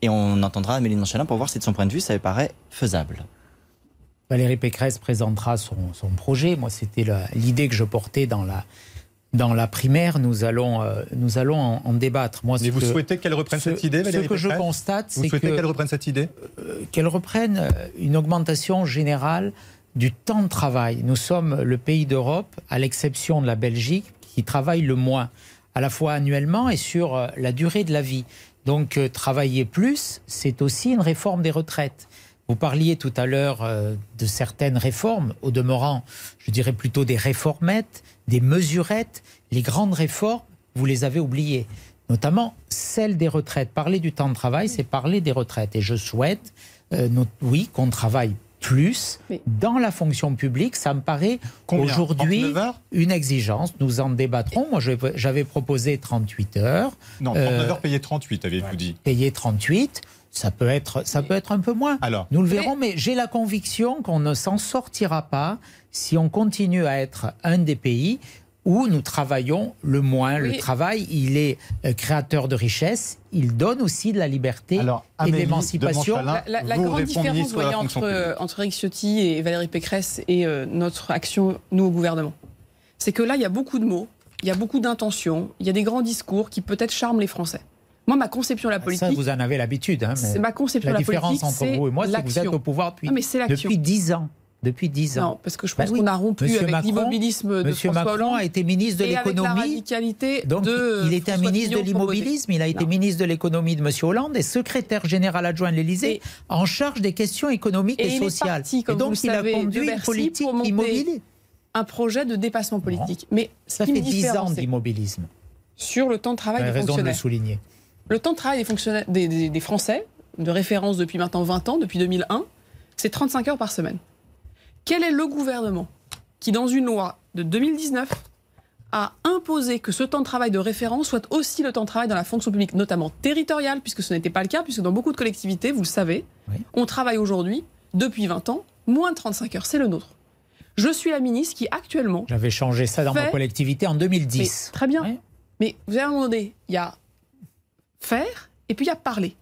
et on entendra Amélie Monchalin pour voir si de son point de vue, ça lui paraît faisable. Valérie Pécresse présentera son, projet. Moi, c'était l'idée que je portais dans la, dans la primaire, nous allons, euh, nous allons en, en débattre. Moi, Mais vous que- souhaitez qu'elle reprenne ce- cette idée, Valérie Ce que je constate, Vous c'est qu'elle reprenne cette idée qu'elle reprenne une augmentation générale du temps de travail. Nous sommes le pays d'Europe, à l'exception de la Belgique, qui travaille le moins, à la fois annuellement et sur euh, la durée de la vie. Donc euh, travailler plus, c'est aussi une réforme des retraites. Vous parliez tout à l'heure euh, de certaines réformes, au demeurant, je dirais plutôt des réformettes, des mesurettes. Les grandes réformes, vous les avez oubliées, notamment celle des retraites. Parler du temps de travail, c'est parler des retraites. Et je souhaite, euh, oui, qu'on travaille plus dans la fonction publique. Ça me paraît aujourd'hui 39 heures une exigence. Nous en débattrons. Moi, j'avais proposé 38 heures, Non, 39 Euh, heures payées 38, avez-vous dit. payer 38. Ça peut être, ça peut être un peu moins. Alors, Nous le verrons, mais j'ai la conviction qu'on ne s'en sortira pas si on continue à être un des pays où nous travaillons le moins. Le Oui. travail, il est euh, créateur de richesse, il donne aussi de la liberté alors et de l'émancipation. La, la- la grande différence la voyez, fonction entre, publique. entre Eric Ciotti et Valérie Pécresse et euh, notre action, nous, au gouvernement, c'est que là, il y a beaucoup de mots, il y a beaucoup d'intentions, il y a des grands discours qui peut-être charment les Français. Moi, ma conception de la Ça, politique, vous en avez l'habitude. hein, ma conception la de la différence politique, entre vous et moi, c'est que vous êtes au pouvoir depuis, Ah, mais depuis 10 ans. Depuis 10 ans. Non, parce que je Bah pense oui. qu'on a rompu Monsieur avec l'immobilisme de Monsieur François Macron Hollande a été ministre de l'économie. Donc, de il était un ministre de Fillon l'immobilisme, il a été Non. ministre de l'économie de M. Hollande et secrétaire général adjoint de l'Élysée en charge des questions économiques Et et, sociales. parti, et donc, il savez, a conduit une politique immobilière. un projet de dépassement politique. Mais Ça fait me 10 différencie, ans d'immobilisme. sur le temps de travail avez des raison de le souligner. Le temps de travail des, fonctionnaires, des, des- des Français, de référence depuis maintenant 20 ans, depuis 2001, c'est 35 heures par semaine. Quel est le gouvernement qui, dans une loi de 2019, a imposé que ce temps de travail de référence soit aussi le temps de travail dans la fonction publique, notamment territoriale, puisque ce n'était pas le cas, puisque dans beaucoup de collectivités, vous le savez, Oui. on travaille aujourd'hui, depuis 20 ans, moins de 35 heures. C'est le nôtre. Je suis la ministre qui, actuellement, J'avais changé ça dans ma collectivité en mais 2010. très bien, Oui. mais vous avez donné, il y a faire et puis il y a parler.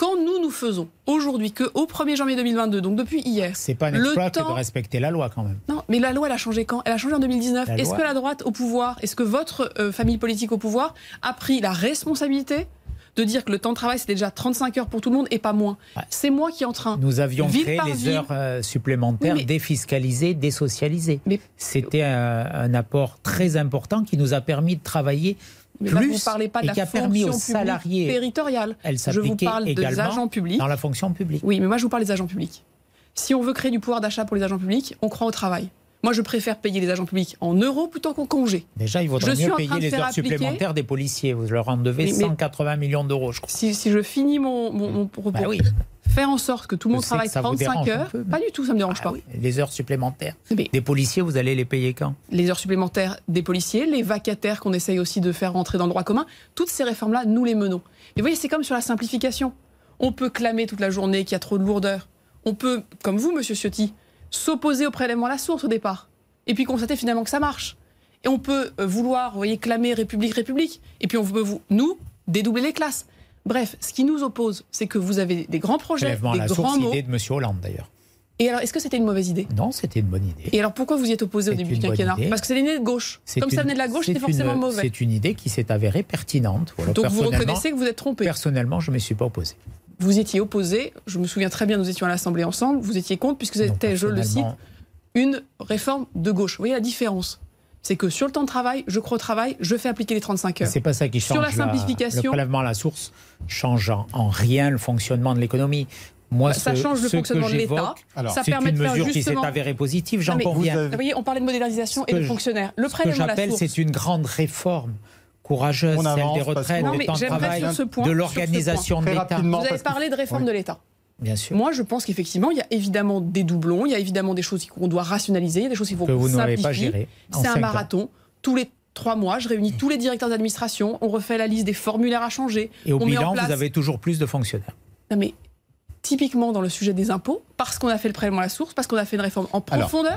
Quand nous, nous faisons aujourd'hui que au 1er janvier 2022, donc depuis hier, C'est pas un le exploit que de temps- respecter la loi quand même. non, mais la loi, elle a changé quand? Elle a changé en 2019. La Est-ce loi- que la droite au pouvoir, est-ce que votre euh, famille politique au pouvoir a pris la responsabilité de dire que le temps de travail, c'était déjà 35 heures pour tout le monde et pas moins? Ouais. C'est moi qui est en train. Nous avions Ville créé les ville. heures euh, supplémentaires Oui, mais- défiscalisées, désocialisées. Mais- C'était un, un apport très important qui nous a permis de travailler Mais là, plus vous ne parlez pas de la qui a permis aux salariés. territoriale. Elle Je vous parle des également agents publics. dans la fonction publique. Oui, mais moi, je vous parle des agents publics. Si on veut créer du pouvoir d'achat pour les agents publics, on croit au travail. Moi, je préfère payer les agents publics en euros plutôt qu'en congé. Déjà, il vaudrait Je mieux payer les heures appliquer- supplémentaires des policiers. Vous leur en devez Mais- mais- 180 millions d'euros, je crois. Si, si je finis mon, mon, mon propos, Bah oui. faire en sorte que tout le monde travaille que ça vous 35 dérange un heures, peu, mais- pas du tout, ça me dérange Ah pas. oui, les heures supplémentaires. Mais Des policiers, vous allez les payer quand? les heures supplémentaires des policiers, les vacataires qu'on essaye aussi de faire rentrer dans le droit commun, toutes ces réformes-là, nous les menons. Et vous voyez, c'est comme sur la simplification. On peut clamer toute la journée qu'il y a trop de lourdeur. On peut, comme vous, monsieur Ciotti, s'opposer au prélèvement à la source au départ. Et puis constater finalement que ça marche. Et on peut euh, vouloir, vous voyez, clamer République, République. Et puis on peut, vous, nous, dédoubler les classes. Bref, ce qui nous oppose, c'est que vous avez des grands projets, Prélèvement à la grands source, mots. idée de M. Hollande d'ailleurs. Et alors, est-ce que c'était une mauvaise idée? Non, c'était une bonne idée. Et alors, pourquoi vous y êtes opposé au début du quinquennat? Parce que c'est l'idée de gauche. C'est Comme ça une- venait de la gauche, c'est c'était forcément une- mauvais. C'est une idée qui s'est avérée pertinente. Voilà, Donc vous reconnaissez que vous êtes trompé. Personnellement, je ne me suis pas opposé. Vous étiez opposé, je me souviens très bien, nous étions à l'Assemblée ensemble, vous étiez contre, puisque c'était, je le cite, une réforme de gauche. Vous voyez la différence? C'est que sur le temps de travail, je crois au travail, je fais appliquer les 35 heures. C'est pas ça qui Sur change. la simplification- le prélèvement à la source change en, en rien le fonctionnement de l'économie. Moi, Ça ce- change le fonctionnement de l'État. Ça c'est permet une de faire mesure qui s'est justement... avérée positive, j'en conviens. vous avez- Vous voyez, on parlait de modélisation Ce et de je- fonctionnaires. Le Ce que prélèvement à la j'appelle, source. c'est une grande réforme courageuse, celle des retraites, du mais temps de travail, sur ce point. de l'organisation de l'État. Vous avez parlé de réforme Oui. de l'État. Bien sûr. Moi, je pense qu'effectivement, il y a évidemment des doublons, il y a évidemment des choses qu'on doit rationaliser, il y a des choses qu'il faut que vous n'avez pas simplifier. géré. en C'est un ans. marathon. Tous les trois mois, je réunis tous les directeurs d'administration, on refait la liste des formulaires à changer. Et au on met en bilan, place- vous avez toujours plus de fonctionnaires. Non, mais typiquement dans le sujet des impôts, parce qu'on a fait le prélèvement à la source, parce qu'on a fait une réforme en profondeur.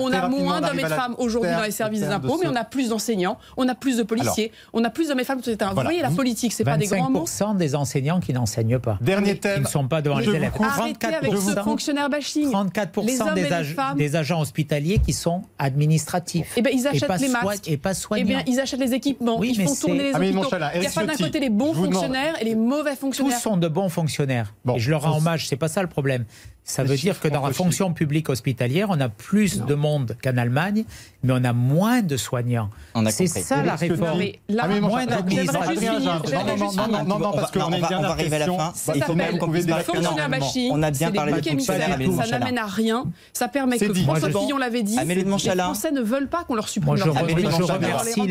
On a moins d'hommes et de femmes aujourd'hui dans les services des impôts, mais on a plus d'enseignants, on a plus de policiers, on a plus d'hommes et de femmes, etc. Vous Voilà. voyez, la politique, c'est pas des grands mots. 25% des enseignants qui n'enseignent pas. Dernier Qui thème. ne sont pas devant les élèves. Arrêtez avec ce 34%, fonctionnaire bashing. 34% Les hommes et des, les ag- femmes. des agents hospitaliers qui sont administratifs. Eh ben, ils et achètent pas les masques. et pas Eh soignants. bien, ils achètent les équipements, Oui, ils mais font tourner c'est- les hôpitaux. Il n'y a pas d'un côté les bons fonctionnaires et les mauvais Tous fonctionnaires. sont de bons fonctionnaires. Et je leur rends hommage, c'est pas ça le problème. Ça veut dire que dans la fonction publique hospitalière, on a plus de monde qu'en Allemagne, mais on a moins de soignants. On a C'est ça la réforme. Mais là, Amélie moins Non, non, non, non, non, non, parce qu'on va- arriver à la fin. Ça Il faut s'appelle fonctionnaire bashing. On a bien parlé de Ça n'amène à rien. Ça permet que. François Fillon l'avait dit. Les. Français ne veulent pas qu'on leur supprime leur je remercie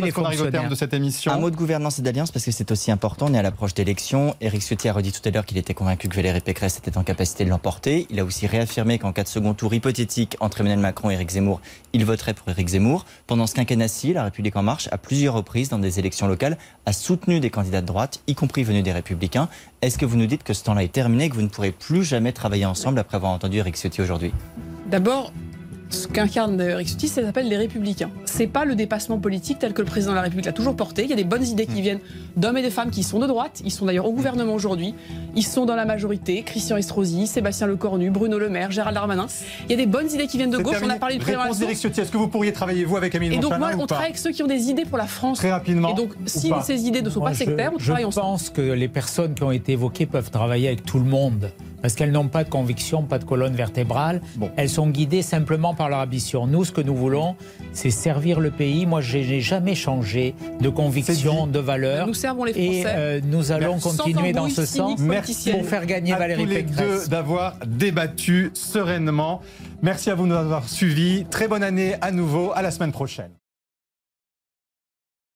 les, fonctionnaires. de cette émission. Un mot de gouvernance et d'alliance parce que c'est aussi important. On est à l'approche d'élections. Éric Ciotti a redit tout à l'heure qu'il était convaincu que Valérie Pécresse était en capacité de l'emporter. Il a aussi réaffirmé qu'en cas de second tour hypothétique entre Emmanuel Macron et Éric Zemmour, il voterait pour Éric Zemmour. Pendant ce quinquennat-ci, La République En Marche, à plusieurs reprises dans des élections locales, a soutenu des candidats de droite, y compris venus des Républicains. Est-ce que vous nous dites que ce temps-là est terminé que vous ne pourrez plus jamais travailler ensemble après avoir entendu Éric Ciotti aujourd'hui? D'abord, ce qu'incarne Eric Ciotti, ça s'appelle les Républicains. C'est pas le dépassement politique tel que le président de la République l'a toujours porté. Il y a des bonnes idées qui viennent d'hommes et de femmes qui sont de droite. Ils sont d'ailleurs au gouvernement aujourd'hui. Ils sont dans la majorité. Christian Estrosi, Sébastien Lecornu, Bruno Le Maire, Gérald Darmanin. Il y a des bonnes idées qui viennent de gauche. On a parlé du président source. Ciotti. Est-ce que vous pourriez travailler, vous, avec Amélie Et donc, moi, on travaille avec ceux qui ont des idées pour la France. Très rapidement. Et donc, si ces idées ne sont Moi, pas je- sectaires, on je travaille ensemble. pense que les personnes qui ont été évoquées peuvent travailler avec tout le monde. Parce qu'elles n'ont pas de conviction, pas de colonne vertébrale. Bon. Elles sont guidées simplement par leur ambition. Nous, ce que nous voulons, c'est servir le pays. Moi, je n'ai jamais changé de conviction, de valeur. Nous servons les Et Français. euh, nous allons Merci. continuer dans ce sens Merci pour faire gagner à Valérie tous les Pécresse. deux d'avoir débattu sereinement. Merci à vous de nous avoir suivis. Très bonne année à nouveau. À la semaine prochaine.